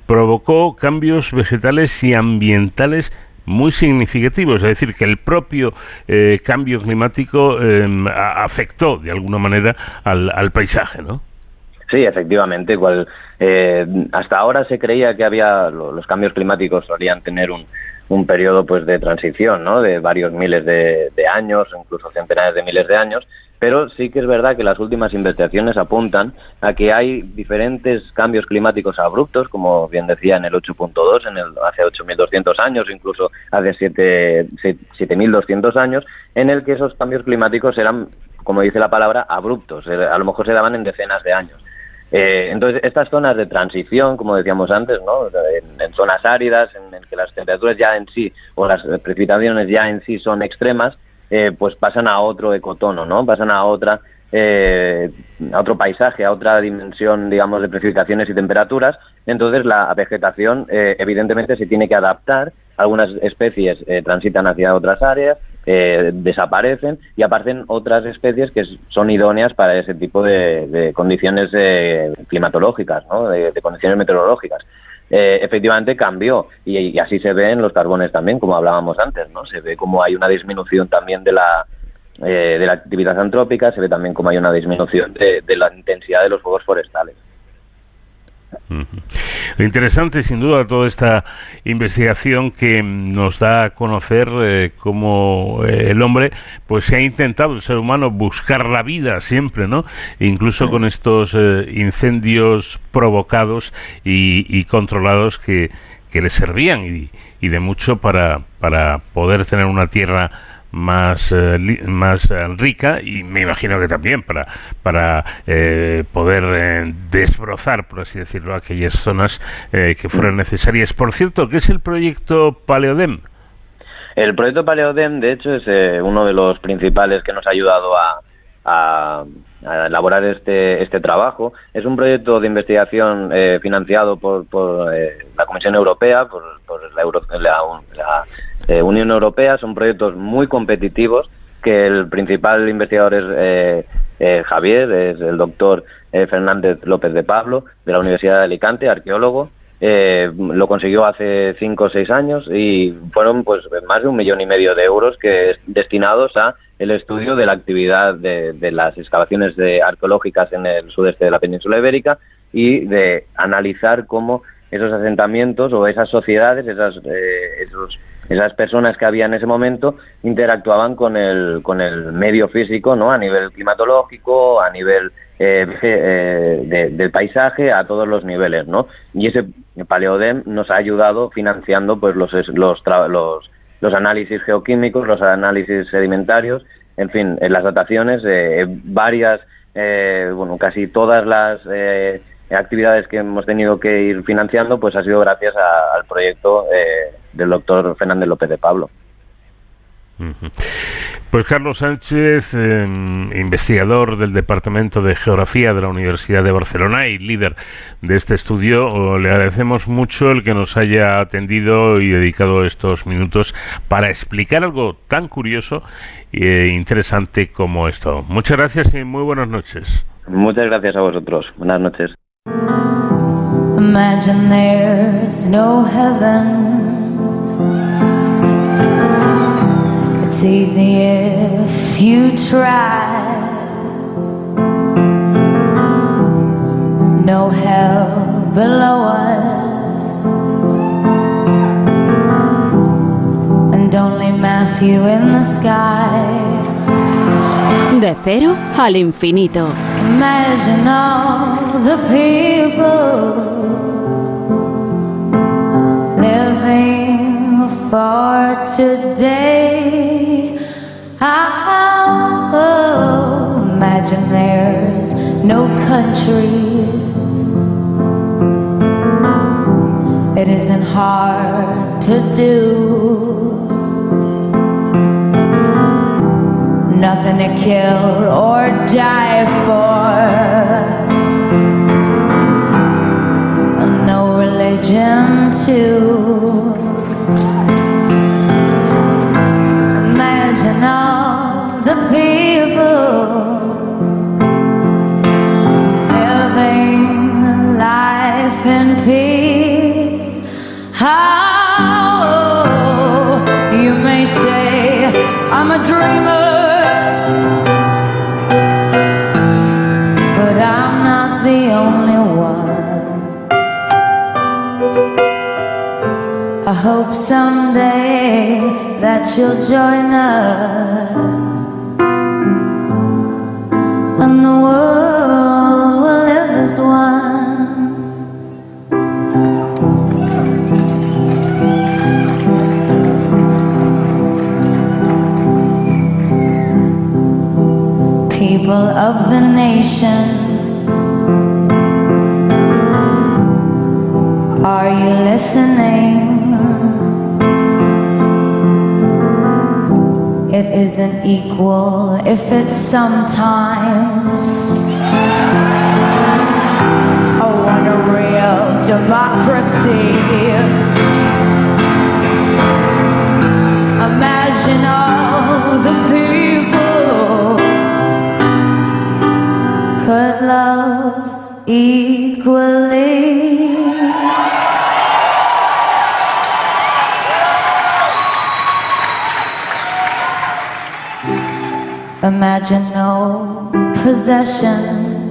provocó cambios vegetales y ambientales muy significativos, es decir, que el propio eh, cambio climático em, afectó de alguna manera al, paisaje, ¿no? Sí, efectivamente. Igual, eh, hasta ahora se creía que había los cambios climáticos solían tener un, un periodo pues de transición, ¿no? De varios miles de, años, incluso centenares de miles de años, pero sí que es verdad que las últimas investigaciones apuntan a que hay diferentes cambios climáticos abruptos, como bien decía en el 8.2, en el hace 8.200 años, incluso hace 7.200 años, en el que esos cambios climáticos eran, como dice la palabra, abruptos, eh, a lo mejor se daban en decenas de años. Eh, entonces, estas zonas de transición, como decíamos antes, ¿no? en, zonas áridas, en, que las temperaturas ya en sí o las precipitaciones ya en sí son extremas, eh, pues pasan a otro ecotono, ¿no? Pasan a otra eh, a otro paisaje, a otra dimensión, digamos, de precipitaciones y temperaturas. Entonces, la vegetación, eh, evidentemente, se tiene que adaptar. Algunas especies eh, transitan hacia otras áreas, eh, desaparecen y aparecen otras especies que son idóneas para ese tipo de, condiciones eh, climatológicas, ¿no? de, condiciones meteorológicas. Eh, efectivamente cambió y, así se ve en los carbones también, como hablábamos antes, ¿no? Se ve como hay una disminución también de la de la actividad antrópica, se ve también como hay una disminución de la intensidad de los fuegos forestales. Lo interesante, sin duda, toda esta investigación que nos da a conocer eh, cómo eh, el hombre, pues se ha intentado, el ser humano, buscar la vida siempre, ¿no? Incluso con estos eh, incendios provocados y, controlados que, que le servían y, y de mucho para, para poder tener una tierra más, eh, más eh, rica y me imagino que también para, para eh, poder desbrozar, por así decirlo, aquellas zonas que fueran necesarias. Por cierto, ¿qué es el proyecto Paleodem? El proyecto Paleodem, de hecho, es uno de los principales que nos ha ayudado a, a, elaborar este, este trabajo. Es un proyecto de investigación financiado por, por la Comisión Europea, por, por la, Euro, la eh, Unión Europea. Son proyectos muy competitivos que el principal investigador es eh, eh, Javier, es el doctor Fernández López de Pablo de la Universidad de Alicante, arqueólogo. lo consiguió hace cinco o seis años y fueron pues más de un millón y medio de euros que destinados a el estudio de la actividad de, de las excavaciones de arqueológicas en el sudeste de la península ibérica y de analizar cómo esos asentamientos o esas sociedades, esas, esos esas personas que había en ese momento interactuaban con el, con el medio físico, ¿no? A nivel climatológico, a nivel eh, [laughs] eh, del paisaje, a todos los niveles, ¿no? Y ese Paleodem nos ha ayudado financiando pues los, los, los, los análisis geoquímicos, los análisis sedimentarios, en fin, en las dataciones, eh, varias eh, bueno, casi todas las eh, actividades que hemos tenido que ir financiando, pues ha sido gracias al proyecto eh, del doctor Fernández López de Pablo. Pues Carlos Sánchez, em, investigador del Departamento de Geografía de la Universidad de Barcelona y líder de este estudio, le agradecemos mucho el que nos haya atendido y dedicado estos minutos para explicar algo tan curioso e interesante como esto. Muchas gracias y muy buenas noches. Muchas gracias a vosotros. Buenas noches. It's easy if you try. No hell below us, and only Matthew in the sky. De cero al infinito. Imagine all the people living for today. Imagine there's no countries. It isn't hard to do. Nothing to kill or die for. No religion, too. I'm a dreamer, but I'm not the only one. I hope someday that you'll join us of the nation, are you listening? It isn't equal if it's sometimes. I want a real democracy.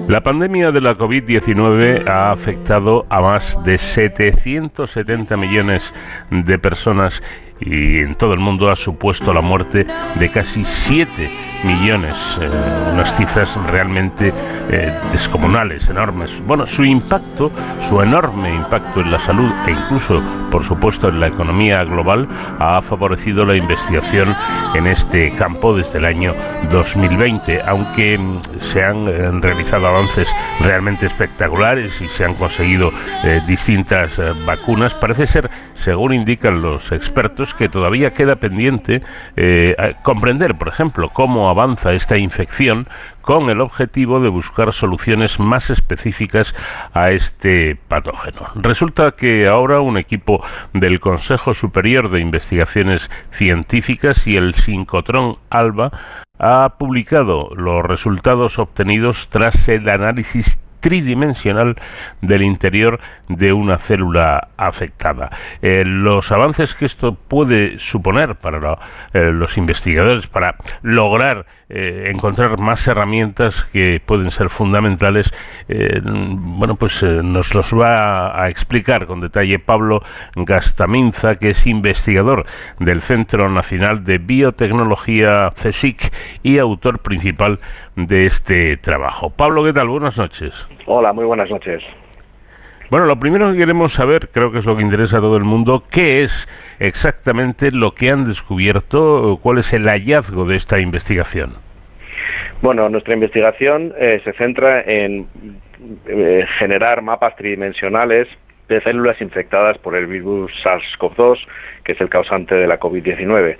La pandemia de la COVID-19 ha afectado a más de 770 millones de personas y en todo el mundo ha supuesto la muerte de casi 7 millones, eh, unas cifras realmente eh, descomunales, enormes. Bueno, su impacto, su enorme impacto en la salud e incluso, por supuesto, en la economía global, ha favorecido la investigación en este campo desde el año 2020, aunque mm, se han eh, realizado avances realmente espectaculares y se han conseguido distintas vacunas, parece ser, según indican los expertos, que todavía queda pendiente comprender, por ejemplo, cómo avanza esta infección con el objetivo de buscar soluciones más específicas a este patógeno. Resulta que ahora un equipo del Consejo Superior de Investigaciones Científicas y el Sincotron ALBA ha publicado los resultados obtenidos tras el análisis tridimensional del interior de una célula afectada. Eh, los avances que esto puede suponer para eh, los investigadores, para lograr eh, encontrar más herramientas que pueden ser fundamentales, bueno, pues nos los va a explicar con detalle Pablo Gastaminza, que es investigador del Centro Nacional de Biotecnología CSIC y autor principal de este trabajo. Pablo, ¿qué tal? Buenas noches. Hola, muy buenas noches. Bueno, lo primero que queremos saber, creo que es lo que interesa a todo el mundo, ¿qué es exactamente lo que han descubierto? ¿Cuál es el hallazgo de esta investigación? Bueno, nuestra investigación eh, se centra en eh, generar mapas tridimensionales de células infectadas por el virus SARS-CoV-2, que es el causante de la COVID-19.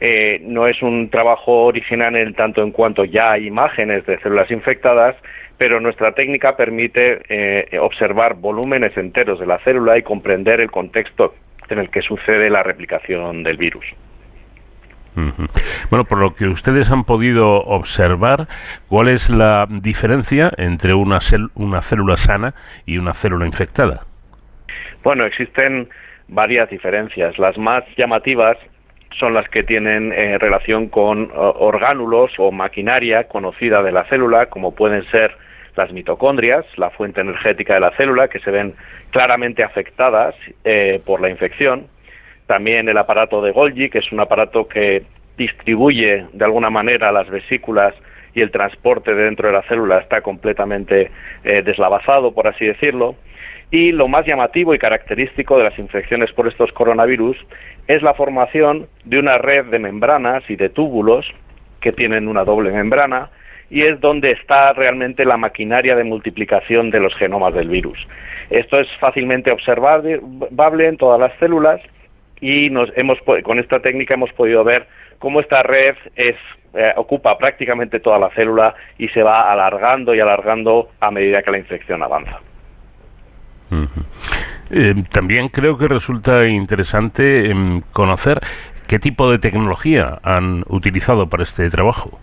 Eh, no es un trabajo original en tanto en cuanto ya hay imágenes de células infectadas, pero nuestra técnica permite observar volúmenes enteros de la célula y comprender el contexto en el que sucede la replicación del virus. Bueno, por lo que ustedes han podido observar, ¿cuál es la diferencia entre una, una célula sana y una célula infectada? Bueno, existen varias diferencias. Las más llamativas son las que tienen eh, relación con orgánulos o maquinaria conocida de la célula, como pueden ser las mitocondrias, la fuente energética de la célula, que se ven claramente afectadas eh, por la infección. También el aparato de Golgi, que es un aparato que distribuye de alguna manera las vesículas y el transporte dentro de la célula está completamente eh, deslavazado, por así decirlo. Y lo más llamativo y característico de las infecciones por estos coronavirus es la formación de una red de membranas y de túbulos que tienen una doble membrana y es donde está realmente la maquinaria de multiplicación de los genomas del virus. Esto es fácilmente observable en todas las células y nos hemos con esta técnica hemos podido ver cómo esta red es eh, ocupa prácticamente toda la célula y se va alargando y alargando a medida que la infección avanza. Eh, también creo que resulta interesante em, conocer qué tipo de tecnología han utilizado para este trabajo.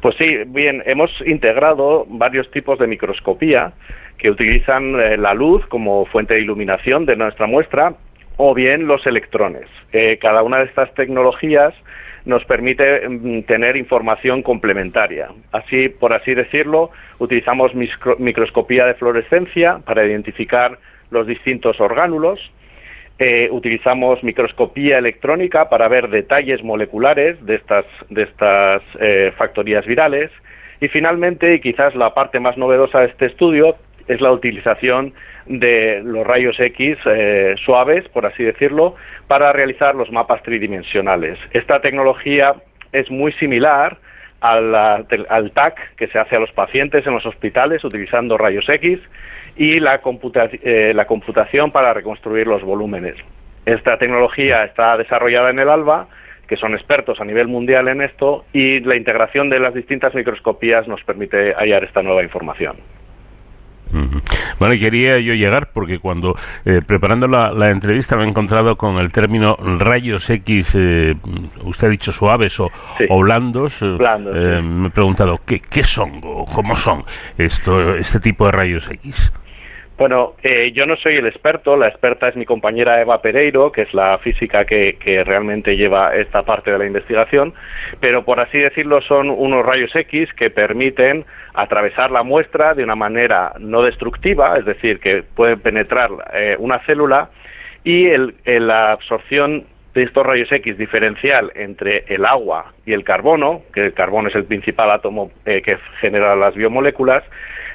Pues sí, bien, hemos integrado varios tipos de microscopía que utilizan eh, la luz como fuente de iluminación de nuestra muestra o bien los electrones. Eh, cada una de estas tecnologías nos permite mm, tener información complementaria. Así, por así decirlo, utilizamos microscopía de fluorescencia para identificar los distintos orgánulos. Eh, utilizamos microscopía electrónica para ver detalles moleculares de estas, de estas eh, factorías virales. Y finalmente, y quizás la parte más novedosa de este estudio, es la utilización de los rayos X eh, suaves, por así decirlo, para realizar los mapas tridimensionales. Esta tecnología es muy similar al, al TAC que se hace a los pacientes en los hospitales utilizando rayos X y la, eh, la computación para reconstruir los volúmenes. Esta tecnología está desarrollada en el ALBA, que son expertos a nivel mundial en esto, y la integración de las distintas microscopías nos permite hallar esta nueva información. Bueno, quería yo llegar porque cuando eh, preparando la, entrevista me he encontrado con el término rayos X, eh, usted ha dicho suaves o, blandos. Eh, me he preguntado, ¿qué, ¿qué son o cómo son esto, este tipo de rayos X? Bueno, eh, yo no soy el experto, la experta es mi compañera Eva Pereiro, que es la física que, realmente lleva esta parte de la investigación, pero por así decirlo son unos rayos X que permiten atravesar la muestra de una manera no destructiva, es decir, que pueden penetrar eh, una célula y la absorción de estos rayos X diferencial entre el agua y el carbono, que el carbono es el principal átomo eh, que genera las biomoléculas,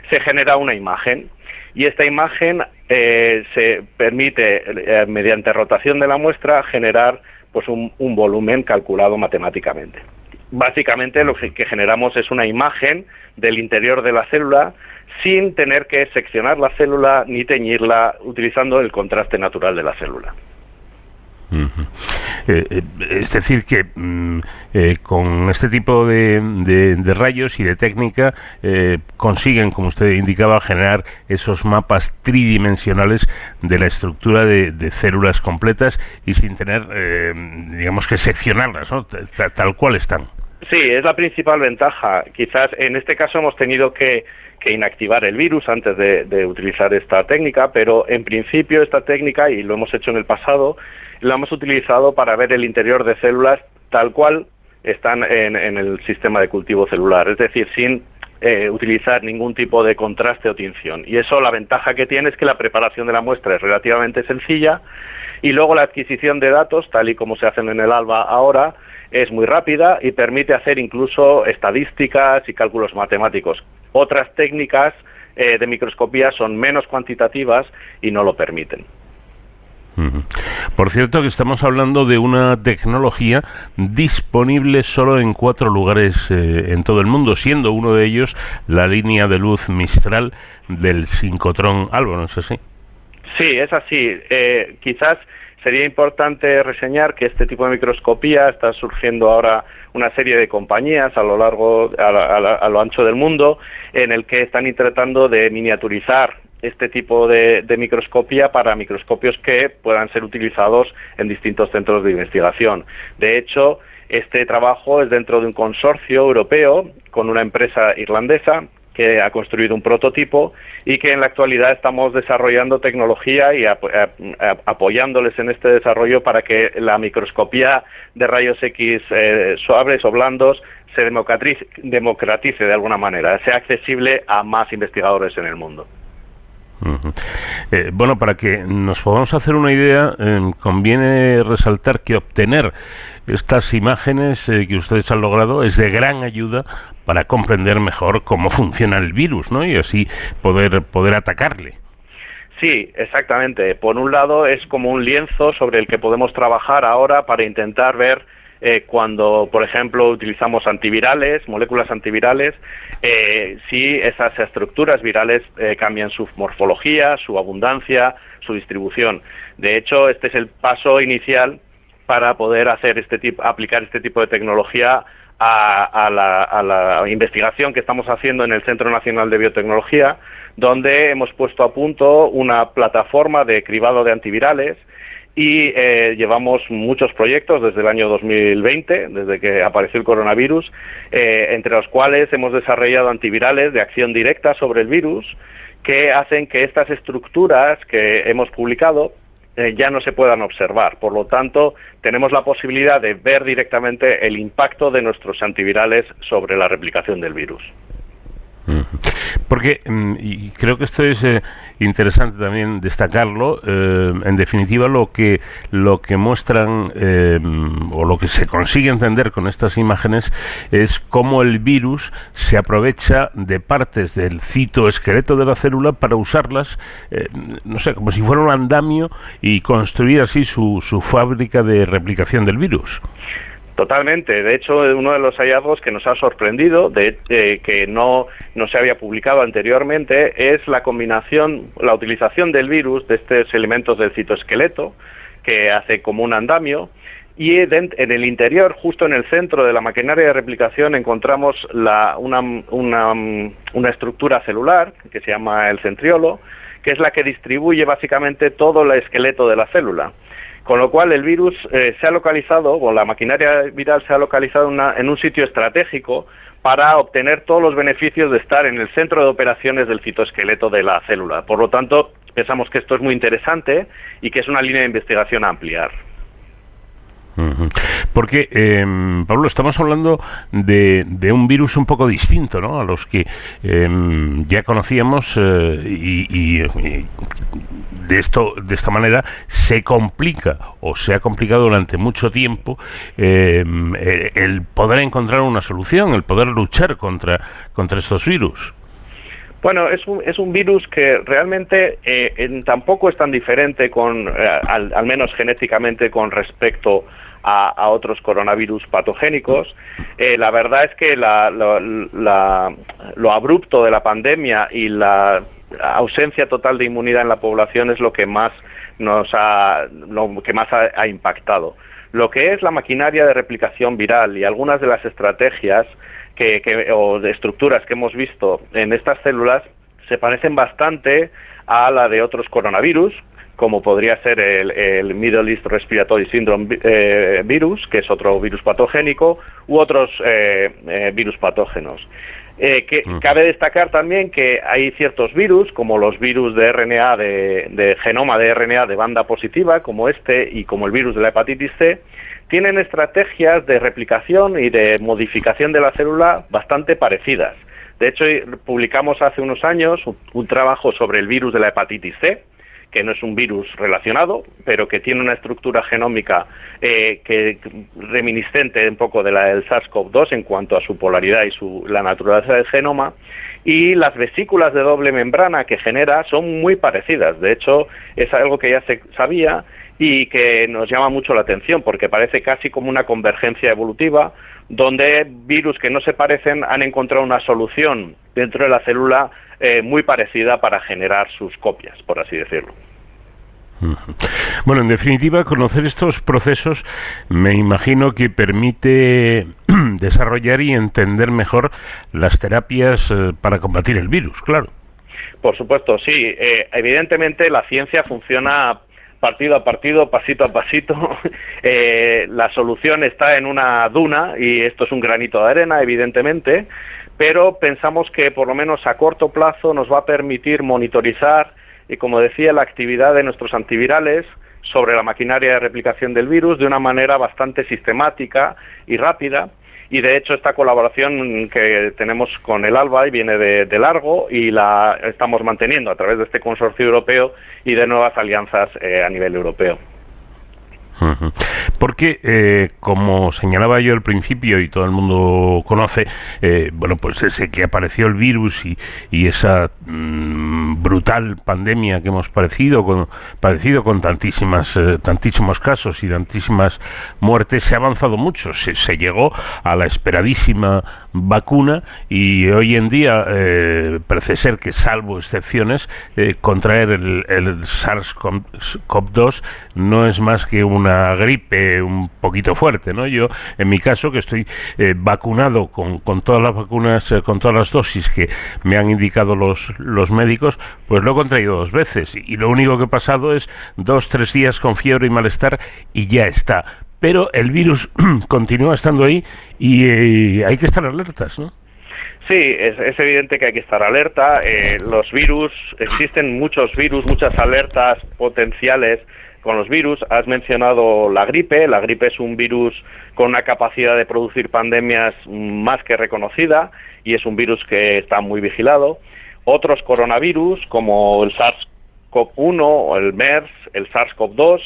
se genera una imagen y esta imagen eh, se permite, eh, mediante rotación de la muestra, generar pues un, volumen calculado matemáticamente. Básicamente lo que, generamos es una imagen del interior de la célula sin tener que seccionar la célula ni teñirla utilizando el contraste natural de la célula. Eh, eh, es decir, que mm, eh, con este tipo de, rayos y de técnica consiguen, como usted indicaba, generar esos mapas tridimensionales de la estructura de, células completas y sin tener, digamos que seccionarlas, tal cual están. Sí, es la principal ventaja. Quizás en este caso hemos tenido que, inactivar el virus antes de, utilizar esta técnica, pero en principio esta técnica, y lo hemos hecho en el pasado, lo hemos utilizado para ver el interior de células tal cual están en, el sistema de cultivo celular, es decir, sin eh, utilizar ningún tipo de contraste o tinción. Y eso la ventaja que tiene es que la preparación de la muestra es relativamente sencilla y luego la adquisición de datos, tal y como se hacen en el ALBA ahora, es muy rápida y permite hacer incluso estadísticas y cálculos matemáticos. Otras técnicas eh, de microscopía son menos cuantitativas y no lo permiten. Por cierto que estamos hablando de una tecnología disponible solo en cuatro lugares eh, en todo el mundo, siendo uno de ellos la línea de luz Mistral del sincrotrón Alba, ¿no es así? Sí, es así. Eh, quizás sería importante reseñar que este tipo de microscopía está surgiendo ahora una serie de compañías a lo largo, a, lo ancho del mundo, en el que están tratando de miniaturizar este tipo de, microscopía para microscopios que puedan ser utilizados en distintos centros de investigación. De hecho, este trabajo es dentro de un consorcio europeo con una empresa irlandesa que ha construido un prototipo y que en la actualidad estamos desarrollando tecnología y apoyándoles en este desarrollo para que la microscopía de rayos X eh, suaves o blandos se democratice, de alguna manera, sea accesible a más investigadores en el mundo. Eh, bueno, para que nos podamos hacer una idea, eh, conviene resaltar que obtener estas imágenes eh, que ustedes han logrado es de gran ayuda para comprender mejor cómo [laughs] funciona el virus, ¿no? Y así poder poder atacarle. Sí, exactamente. Por un lado es como un lienzo sobre el que podemos trabajar ahora para intentar ver eh, cuando, por ejemplo, utilizamos antivirales, moléculas antivirales, eh, si esas estructuras virales eh, cambian su morfología, su abundancia, su distribución. De hecho, este es el paso inicial para poder hacer este tipo, aplicar este tipo de tecnología a, la, a, la, investigación que estamos haciendo en el Centro Nacional de Biotecnología, donde hemos puesto a punto una plataforma de cribado de antivirales y eh, llevamos muchos proyectos desde el año 2020, desde que apareció el coronavirus, eh, entre los cuales hemos desarrollado antivirales de acción directa sobre el virus que hacen que estas estructuras que hemos publicado eh, ya no se puedan observar. Por lo tanto, tenemos la posibilidad de ver directamente el impacto de nuestros antivirales sobre la replicación del virus. Porque, mm, y creo que esto es eh, interesante también destacarlo, eh, en definitiva lo que, lo que muestran eh, o lo que se consigue entender con estas imágenes es cómo el virus se aprovecha de partes del citoesqueleto de la célula para usarlas, no sé, como si fuera un andamio y construir así su, su fábrica de replicación del virus. Totalmente. De hecho, uno de los hallazgos que nos ha sorprendido, de, eh, que no, no se había publicado anteriormente, es la combinación, la utilización del virus de estos elementos del citoesqueleto, que hace como un andamio, y en el interior, justo en el centro de la maquinaria de replicación, encontramos la, una, una, una estructura celular que se llama el centriolo, que es la que distribuye básicamente todo el esqueleto de la célula. Con lo cual el virus eh, se ha localizado, o la maquinaria viral se ha localizado en un sitio estratégico para obtener todos los beneficios de estar en el centro de operaciones del citoesqueleto de la célula. Por lo tanto, pensamos que esto es muy interesante y que es una línea de investigación a ampliar. Porque, em, Pablo, estamos hablando de, un virus un poco distinto ¿no? a los que em, ya conocíamos eh, y, de, esto, de esta manera se complica o se ha complicado durante mucho tiempo em, el, poder encontrar una solución, el poder luchar contra, estos virus. Bueno, es un, es un virus que realmente eh, tampoco es tan diferente, con, eh, al, al, menos genéticamente, con respecto a, otros coronavirus patogénicos. Eh, la verdad es que lo abrupto de la pandemia y la ausencia total de inmunidad en la población es lo que más nos ha, que más ha, impactado. Lo que es la maquinaria de replicación viral y algunas de las estrategias que, o de estructuras que hemos visto en estas células se parecen bastante a la de otros coronavirus, como podría ser el, Middle East Respiratory Syndrome eh, virus, que es otro virus patogénico, u otros eh, eh, virus patógenos. que, mm. Cabe destacar también que hay ciertos virus, como los virus de RNA, de, de, genoma de RNA de banda positiva, como este y como el virus de la hepatitis C, tienen estrategias de replicación y de modificación de la célula bastante parecidas. De hecho, publicamos hace unos años un trabajo sobre el virus de la hepatitis C, que no es un virus relacionado, pero que tiene una estructura genómica eh, que reminiscente un poco de la del SARS-CoV-2 en cuanto a su polaridad y su, la naturaleza del genoma. Y las vesículas de doble membrana que genera son muy parecidas. De hecho, es algo que ya se sabía y que nos llama mucho la atención porque parece casi como una convergencia evolutiva donde virus que no se parecen han encontrado una solución dentro de la célula eh, muy parecida para generar sus copias, por así decirlo. Bueno, en definitiva, conocer estos procesos me imagino que permite [clears throat] desarrollar y entender mejor las terapias eh, para combatir el virus, claro. Por supuesto, sí. Eh, evidentemente la ciencia funciona partido a partido, pasito a pasito. [laughs] Eh, la solución está en una duna y esto es un granito de arena, evidentemente, pero pensamos que por lo menos a corto plazo nos va a permitir monitorizar y, como decía, la actividad de nuestros antivirales sobre la maquinaria de replicación del virus de una manera bastante sistemática y rápida y de hecho esta colaboración que tenemos con el ALBA viene de, largo y la estamos manteniendo a través de este consorcio europeo y de nuevas alianzas eh, a nivel europeo. Porque, eh, como señalaba yo al principio y todo el mundo conoce, eh, bueno, pues ese que apareció el virus y, y esa mm, brutal pandemia que hemos padecido con, padecido con tantísimas, eh, tantísimos casos y tantísimas muertes, se ha avanzado mucho. Se, se llegó a la esperadísima vacuna y hoy en día parece ser que, salvo excepciones, contraer el, el SARS-CoV-2 no es más que una gripe un poquito fuerte, ¿no? Yo, en mi caso, que estoy eh, vacunado con, con, todas las vacunas, eh, con todas las dosis que me han indicado los, los médicos, pues lo he contraído dos veces y, lo único que he pasado es dos, tres días con fiebre y malestar y ya está. Pero el virus [clears throat] continúa estando ahí y eh, hay que estar alertas, ¿no? Sí, es, evidente que hay que estar alerta. los virus, existen muchos virus, muchas alertas potenciales con los virus. Has mencionado la gripe. La gripe es un virus con una capacidad de producir pandemias más que reconocida y es un virus que está muy vigilado. Otros coronavirus, como el SARS-CoV-1 o el MERS, el SARS-CoV-2,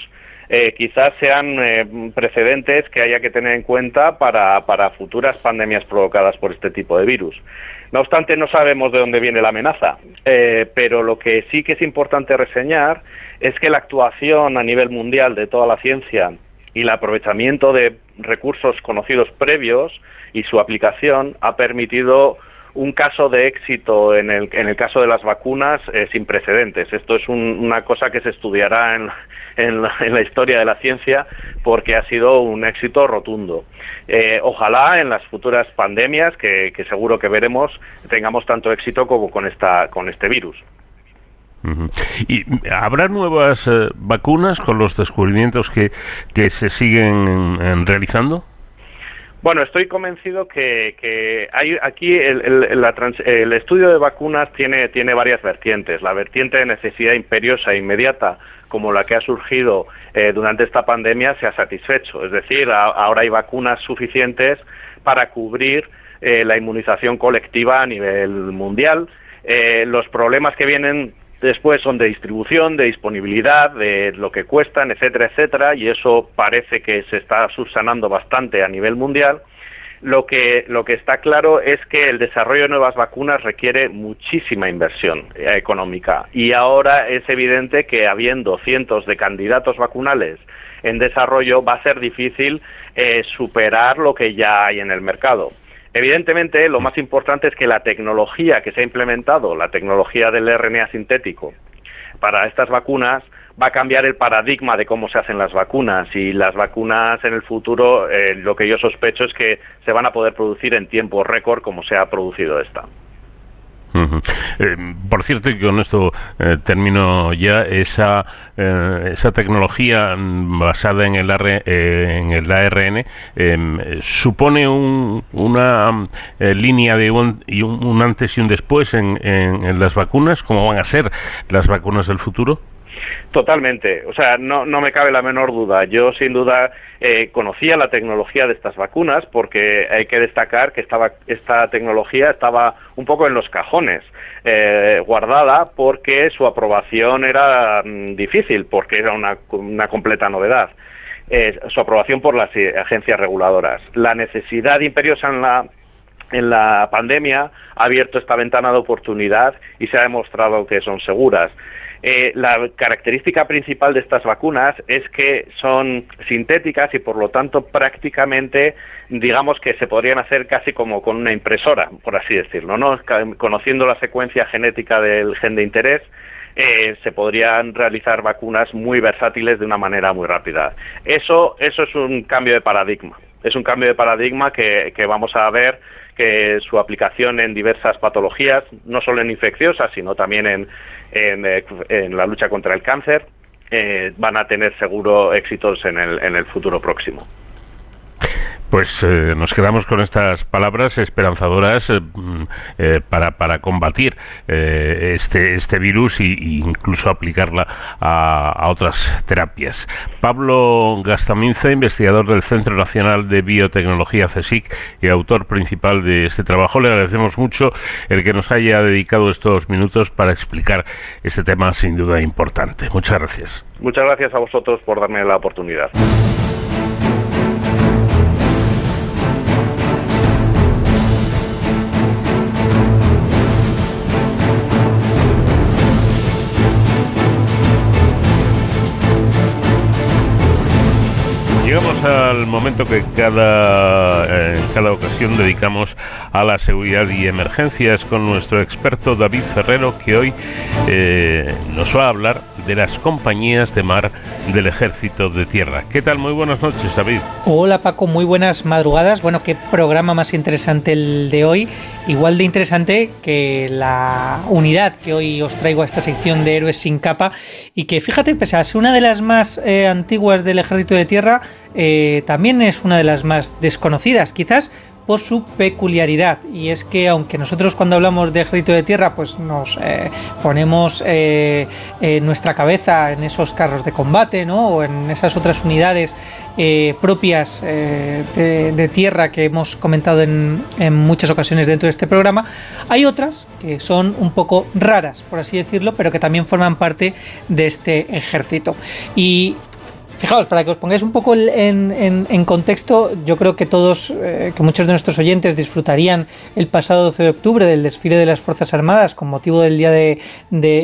eh, quizás sean eh, precedentes que haya que tener en cuenta para, futuras pandemias provocadas por este tipo de virus. No obstante, no sabemos de dónde viene la amenaza, eh, pero lo que sí que es importante reseñar es que la actuación a nivel mundial de toda la ciencia y el aprovechamiento de recursos conocidos previos y su aplicación ha permitido un caso de éxito en el, en el caso de las vacunas eh, sin precedentes. Esto es una cosa que se estudiará en, en, la, historia de la ciencia porque ha sido un éxito rotundo. Eh, ojalá en las futuras pandemias, que, seguro que veremos, tengamos tanto éxito como con, esta, con este virus. ¿Y habrá nuevas eh, vacunas con los descubrimientos que se siguen realizando? Bueno, estoy convencido que, hay aquí el, estudio de vacunas tiene, tiene varias vertientes. La vertiente de necesidad imperiosa e inmediata, como la que ha surgido eh, durante esta pandemia, se ha satisfecho. Es decir, ahora hay vacunas suficientes para cubrir eh, la inmunización colectiva a nivel mundial. Eh, los problemas que vienen Después son de distribución, de disponibilidad, de lo que cuestan, etcétera, etcétera, y eso parece que se está subsanando bastante a nivel mundial. Lo que, lo que está claro es que el desarrollo de nuevas vacunas requiere muchísima inversión eh, económica y ahora es evidente que habiendo cientos de candidatos vacunales en desarrollo va a ser difícil eh, superar lo que ya hay en el mercado. Evidentemente, lo más importante es que la tecnología que se ha implementado, la tecnología del RNA sintético, para estas vacunas, va a cambiar el paradigma de cómo se hacen las vacunas y las vacunas en el futuro, eh, lo que yo sospecho es que se van a poder producir en tiempo récord como se ha producido esta. Eh, por cierto, y con esto eh, termino ya, esa, eh, esa tecnología basada en el, en el ARN em, supone una línea de un, y un, antes y un después en, en las vacunas, ¿cómo van a ser las vacunas del futuro? Totalmente, o sea, no, no me cabe la menor duda. Yo sin duda eh, conocía la tecnología de estas vacunas porque hay que destacar que estaba, esta tecnología estaba un poco en los cajones, eh, guardada porque su aprobación era mm, difícil, porque era una, una completa novedad. Eh, su aprobación por las agencias reguladoras. La necesidad imperiosa en la en la pandemia ha abierto esta ventana de oportunidad y se ha demostrado que son seguras. Eh, la característica principal de estas vacunas es que son sintéticas y por lo tanto prácticamente digamos que se podrían hacer casi como con una impresora, por así decirlo, ¿no? Conociendo la secuencia genética del gen de interés, eh, se podrían realizar vacunas muy versátiles de una manera muy rápida. Eso, eso es un cambio de paradigma. Es un cambio de paradigma que, que vamos a ver que su aplicación en diversas patologías, no solo en infecciosas, sino también en, en, eh, la lucha contra el cáncer, eh, van a tener seguro éxitos en el, en el futuro próximo. Pues eh, nos quedamos con estas palabras esperanzadoras eh, mm, eh, para, para, combatir este, este virus e incluso aplicarla a, otras terapias. Pablo Gastaminza, investigador del Centro Nacional de Biotecnología CSIC y autor principal de este trabajo, le agradecemos mucho el que nos haya dedicado estos minutos para explicar este tema sin duda importante. Muchas gracias. Muchas gracias a vosotros por darme la oportunidad. Al momento que cada, eh, cada ocasión dedicamos a la seguridad y emergencias con nuestro experto David Ferrero, que hoy eh, nos va a hablar de las compañías de mar del Ejército de Tierra. ¿Qué tal? Muy buenas noches, David. Hola Paco, muy buenas madrugadas. Bueno, qué programa más interesante el de hoy. Igual de interesante que la unidad que hoy os traigo a esta sección de Héroes sin capa y que fíjate, pese una de las más eh, antiguas del Ejército de Tierra, también es una de las más desconocidas. Quizás por su peculiaridad y es que aunque nosotros cuando hablamos de ejército de tierra pues nos eh, ponemos eh, nuestra cabeza en esos carros de combate ¿no? o en esas otras unidades eh, propias de, tierra que hemos comentado en, en, muchas ocasiones dentro de este programa hay otras que son un poco raras por así decirlo pero que también forman parte de este ejército y Fijaos, para que os pongáis un poco en, contexto, yo creo que todos, eh, que muchos de nuestros oyentes disfrutarían el pasado 12 de octubre del desfile de las Fuerzas Armadas con motivo del Día de,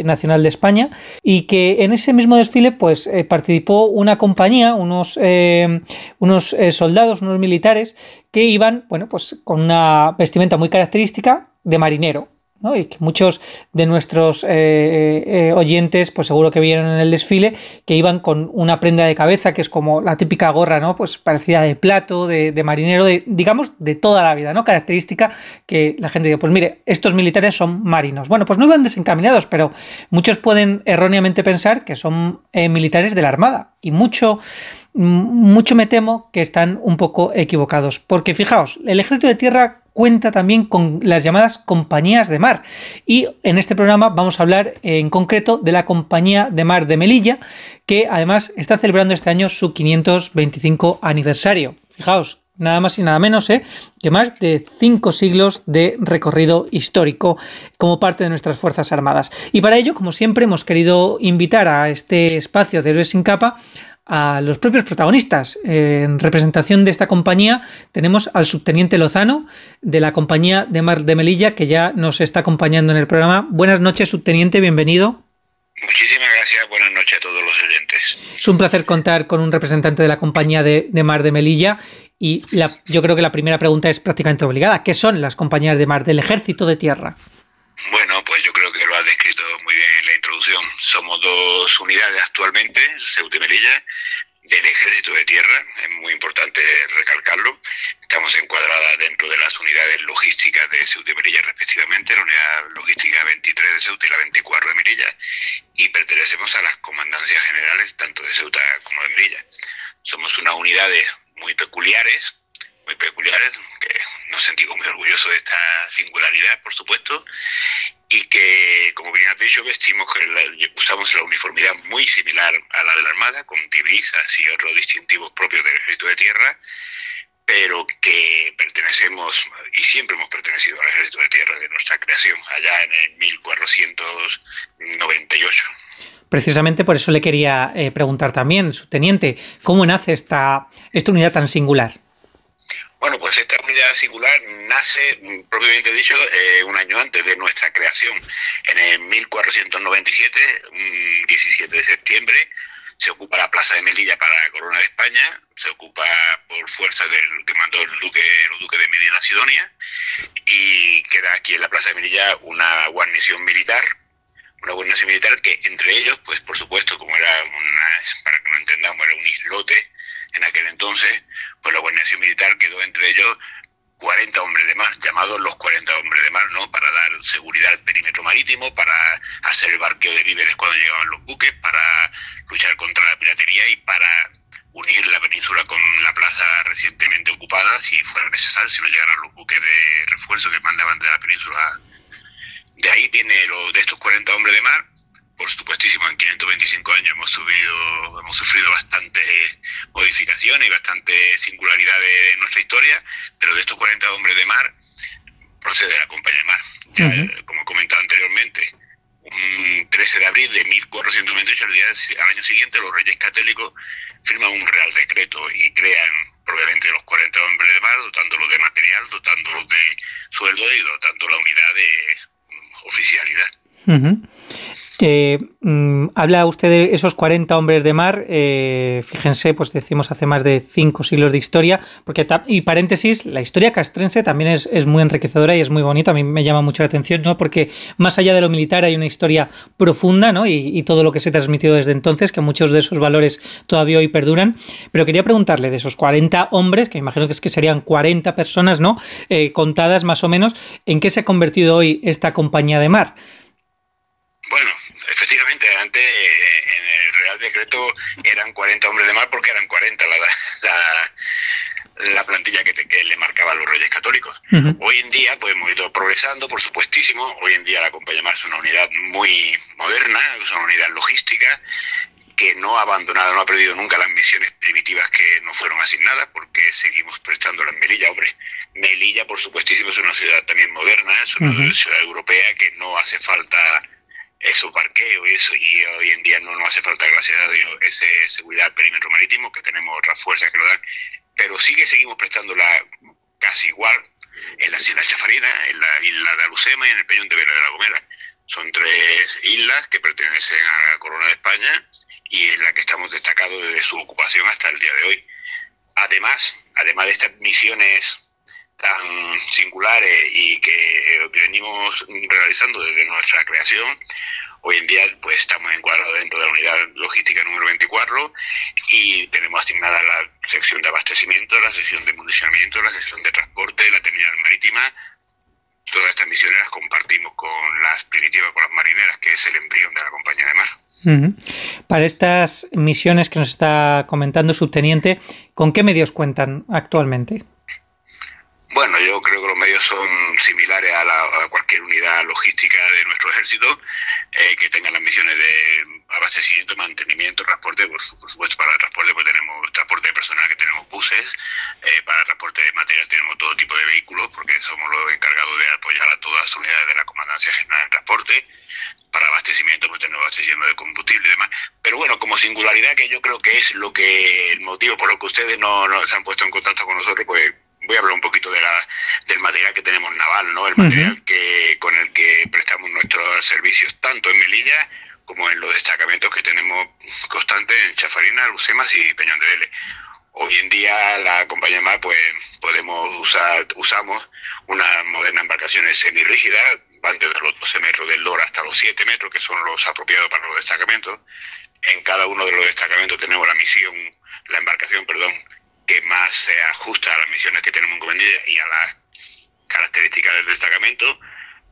Nacional de España y que en ese mismo desfile pues eh, participó una compañía, unos, eh, unos soldados, unos militares que iban, bueno, pues con una vestimenta muy característica de marinero, y que muchos de nuestros eh, eh, eh, oyentes, pues seguro que vieron en el desfile, que iban con una prenda de cabeza, que es como la típica gorra, ¿no? Pues parecida de plato, de, marinero, de, digamos, de toda la vida, ¿no? Característica que la gente dice, pues mire, estos militares son marinos. Bueno, pues no iban desencaminados, pero muchos pueden erróneamente pensar que son militares de la Armada. Y mucho mucho me temo que están un poco equivocados. Porque fijaos, el ejército de tierra cuenta también con las llamadas compañías de mar. Y en este programa vamos a hablar en concreto de la compañía de mar de Melilla, que además está celebrando este año su 525 aniversario. Fijaos, nada más y nada menos ¿eh? que más de cinco siglos de recorrido histórico como parte de nuestras Fuerzas Armadas. Y para ello, como siempre, hemos querido invitar a este espacio de Héroes sin Capa a los propios protagonistas. En representación de esta compañía tenemos al subteniente Lozano de la compañía de Mar de Melilla que ya nos está acompañando en el programa. Buenas noches, subteniente, bienvenido. Muchísimas gracias, buenas noches a todos los oyentes. Es un placer contar con un representante de la compañía de, Mar de Melilla y yo creo que la primera pregunta es prácticamente obligada. ¿Qué son las compañías de mar del ejército de tierra? Bueno, pues yo creo que lo has descrito muy bien en la introducción. Somos dos unidades actualmente, Ceuta y Melilla, del Ejército de Tierra, es muy importante recalcarlo. Estamos encuadradas dentro de las unidades logísticas de Ceuta y Melilla respectivamente, la unidad logística 23 de Ceuta y la 24 de Melilla, y pertenecemos a las comandancias generales tanto de Ceuta como de Melilla. Somos unas unidades muy peculiares, muy peculiares, que nos sentimos muy orgullosos de esta singularidad, por supuesto, y que, como bien has dicho, vestimos, usamos la uniformidad muy similar a la de la Armada, con divisas y otros distintivos propios del Ejército de Tierra, pero que pertenecemos y siempre hemos pertenecido al Ejército de Tierra de nuestra creación, allá en el 1498. Precisamente por eso le quería eh, preguntar también, subteniente, ¿cómo nace esta, esta unidad tan singular? Bueno, pues esta unidad singular nace, mm, propiamente dicho, eh, un año antes de nuestra creación. En el 1497, 17 de septiembre, se ocupa la plaza de Melilla para la corona de España, se ocupa por fuerza del que mandó el duque, el duque de Medina Sidonia, y queda aquí en la plaza de Melilla una guarnición militar, una guarnición militar que entre ellos, pues por supuesto, como era una, para que no entendamos, era un islote en aquel entonces, pues la guarnición militar quedó entre ellos 40 hombres de mar, llamados los 40 hombres de mar, ¿no? Para dar seguridad al perímetro marítimo, para hacer el barqueo de víveres cuando llegaban los buques, para luchar contra la piratería y para unir la península con la plaza recientemente ocupada si fuera necesario, si no llegaran los buques de refuerzo que mandaban de la península. De ahí viene lo de estos 40 hombres de mar, por supuestísimo, en 525 años hemos subido, hemos sufrido bastantes modificaciones y bastantes singularidades en nuestra historia, pero de estos 40 hombres de mar procede la Compañía de Mar. Ya, como he comentado anteriormente, un 13 de abril de 1498, al, día, al año siguiente, los reyes católicos firman un real decreto y crean probablemente los 40 hombres de mar, dotándolos de material, dotándolos de sueldo y dotando la unidad de oficialidad. Eh, habla usted de esos 40 hombres de mar, eh, fíjense, pues decimos hace más de 5 siglos de historia, porque y paréntesis, la historia castrense también es, muy enriquecedora y es muy bonita, a mí me llama mucho la atención, ¿no? porque más allá de lo militar hay una historia profunda ¿no? y, y todo lo que se ha transmitido desde entonces, que muchos de esos valores todavía hoy perduran, pero quería preguntarle de esos 40 hombres, que imagino que es que serían 40 personas, ¿no? Eh, contadas más o menos, ¿en qué se ha convertido hoy esta compañía de mar? Bueno, efectivamente, antes eh, en el Real Decreto eran 40 hombres de mar porque eran 40 la, la, la plantilla que, te, que, le marcaba a los reyes católicos. Uh -huh. Hoy en día, pues hemos ido progresando, por supuestísimo. Hoy en día la Compañía Mar es una unidad muy moderna, es una unidad logística que no ha abandonado, no ha perdido nunca las misiones primitivas que nos fueron asignadas, porque seguimos prestándolas en Melilla. Hombre, Melilla, por supuestísimo, es una ciudad también moderna, es una uh -huh. ciudad europea que no hace falta eso parqueo y eso y hoy en día no nos hace falta gracias a Dios ese seguridad perímetro marítimo que tenemos otras fuerzas que lo dan. Pero sí que seguimos prestándola casi igual en la isla Chafarina en la isla de Alucema y en el Peñón de Vela de la Gomera. Son tres islas que pertenecen a la Corona de España y en la que estamos destacados desde su ocupación hasta el día de hoy. Además además de estas misiones tan singulares y que venimos realizando desde nuestra creación, hoy en día pues estamos encuadrados dentro de la unidad logística número 24 y tenemos asignada la sección de abastecimiento, la sección de municionamiento, la sección de transporte, la terminal marítima. Todas estas misiones las compartimos con las primitivas, con las marineras, que es el embrión de la compañía de mar. Para estas misiones que nos está comentando, subteniente, ¿con qué medios cuentan actualmente? Bueno, yo creo que los medios son similares a, la, cualquier unidad logística de nuestro ejército, eh, que tengan las misiones de abastecimiento, mantenimiento, transporte, por, por, supuesto para el transporte pues tenemos transporte de personal que tenemos buses, eh, para transporte de material tenemos todo tipo de vehículos porque somos los encargados de apoyar a todas las unidades de la Comandancia General de Transporte, para abastecimiento pues tenemos abastecimiento de combustible y demás, pero bueno, como singularidad que yo creo que es lo que el motivo por lo que ustedes no se han puesto en contacto con nosotros, pues voy a hablar un poquito de la, del material que tenemos naval, ¿no? El material uh -huh. que con el que prestamos nuestros servicios tanto en Melilla como en los destacamentos que tenemos constantes en Chafarina, Lucemas y Peñón de Vélez. Hoy en día la compañía MAR pues podemos usar, usamos unas modernas embarcaciones semirrígidas, van desde los 12 metros del loro hasta los 7 metros, que son los apropiados para los destacamentos. En cada uno de los destacamentos tenemos la misión, la embarcación, perdón, que más se ajusta a las misiones que tenemos encomendadas y a las características del destacamento,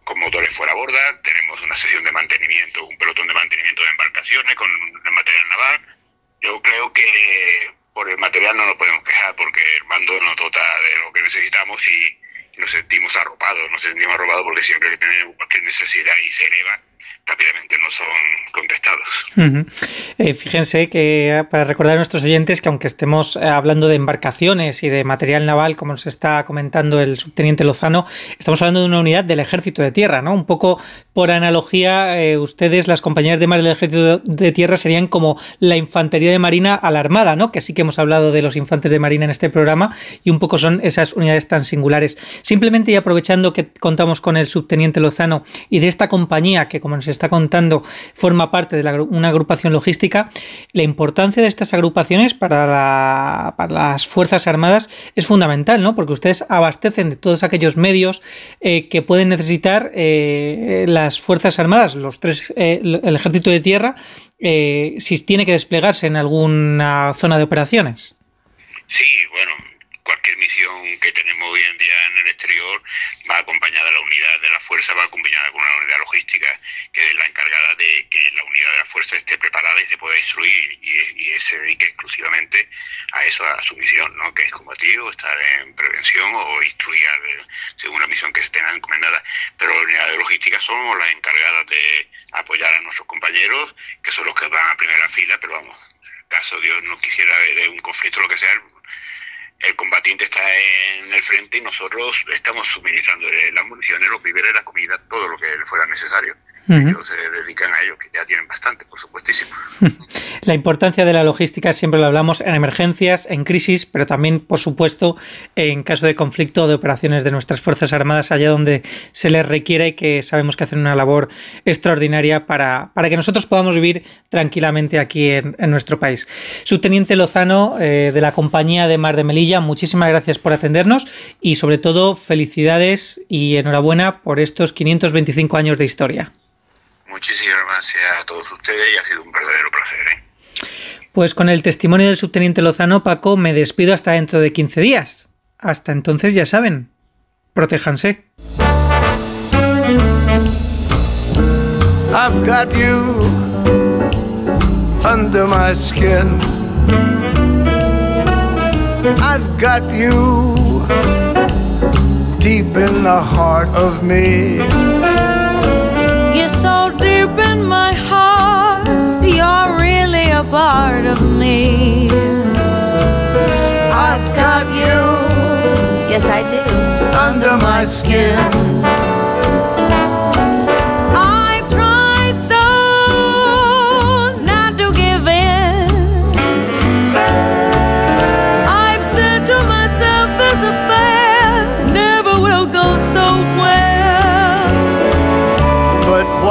con motores fuera a borda, tenemos una sesión de mantenimiento, un pelotón de mantenimiento de embarcaciones con el material naval. Yo creo que por el material no nos podemos quejar porque el mando nos dota de lo que necesitamos y nos sentimos arropados, nos sentimos arropados porque siempre que tenemos cualquier necesidad y se eleva, rápidamente no son contestados. Eh, fíjense que para recordar a nuestros oyentes que aunque estemos eh, hablando de embarcaciones y de material naval, como nos está comentando el subteniente Lozano, estamos hablando de una unidad del ejército de tierra, ¿no? Un poco por analogía, eh, ustedes, las compañías de mar del ejército de tierra, serían como la infantería de marina a la armada, ¿no? Que sí que hemos hablado de los infantes de marina en este programa y un poco son esas unidades tan singulares. Simplemente y aprovechando que contamos con el subteniente Lozano y de esta compañía que, como nos está contando, forma parte de una agrupación logística, la importancia de estas agrupaciones para, las Fuerzas Armadas es fundamental, ¿no? Porque ustedes abastecen de todos aquellos medios eh, que pueden necesitar eh, las Fuerzas Armadas, los tres, eh, el Ejército de Tierra, si tiene que desplegarse en alguna zona de operaciones. Sí, bueno, cualquier misión que tenemos hoy en día en el exterior va acompañada, la unidad de la fuerza va acompañada con una unidad logística que es la encargada de que la unidad de la fuerza esté preparada y se pueda instruir y, se dedique exclusivamente a eso, a su misión, ¿no? que es combatir o estar en prevención o instruir según la misión que se tenga encomendada. Pero la unidad de logística somos las encargadas de apoyar a nuestros compañeros, que son los que van a primera fila, pero vamos, caso Dios no quisiera de un conflicto, lo que sea, el combatiente está en el frente y nosotros estamos suministrando las municiones, los víveres, la comida, todo lo que fuera necesario. Ellos se dedican a ello, que ya tienen bastante, por supuestísimo. [laughs] La importancia de la logística siempre lo hablamos en emergencias, en crisis, pero también, por supuesto, en caso de conflicto o de operaciones de nuestras Fuerzas Armadas, allá donde se les requiere y que sabemos que hacen una labor extraordinaria para, para que nosotros podamos vivir tranquilamente aquí en, nuestro país. Subteniente Lozano, eh, de la Compañía de Mar de Melilla, muchísimas gracias por atendernos y, sobre todo, felicidades y enhorabuena por estos 525 años de historia. Muchísimas gracias a todos ustedes y ha sido un verdadero placer. ¿eh? Pues con el testimonio del subteniente Lozano, Paco, me despido hasta dentro de 15 días. Hasta entonces, ya saben, protéjanse. I've got you under my skin. I've got you deep in the heart of me. Deep in my heart, you're really a part of me. I've got you. Yes, I do. Under my skin.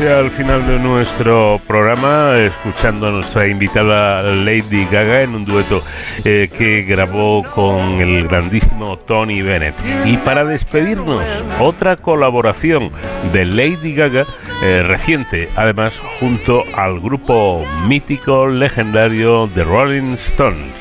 Al final de nuestro programa escuchando a nuestra invitada Lady Gaga en un dueto eh, que grabó con el grandísimo Tony Bennett. Y para despedirnos, otra colaboración de Lady Gaga eh, reciente, además junto al grupo mítico legendario The Rolling Stones.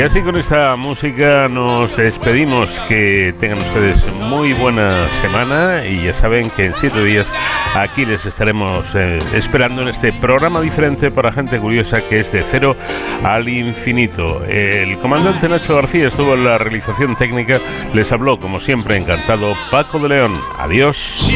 Y así con esta música nos despedimos. Que tengan ustedes muy buena semana y ya saben que en siete días aquí les estaremos eh, esperando en este programa diferente para gente curiosa que es de cero al infinito. El comandante Nacho García estuvo en la realización técnica. Les habló como siempre encantado Paco de León. Adiós.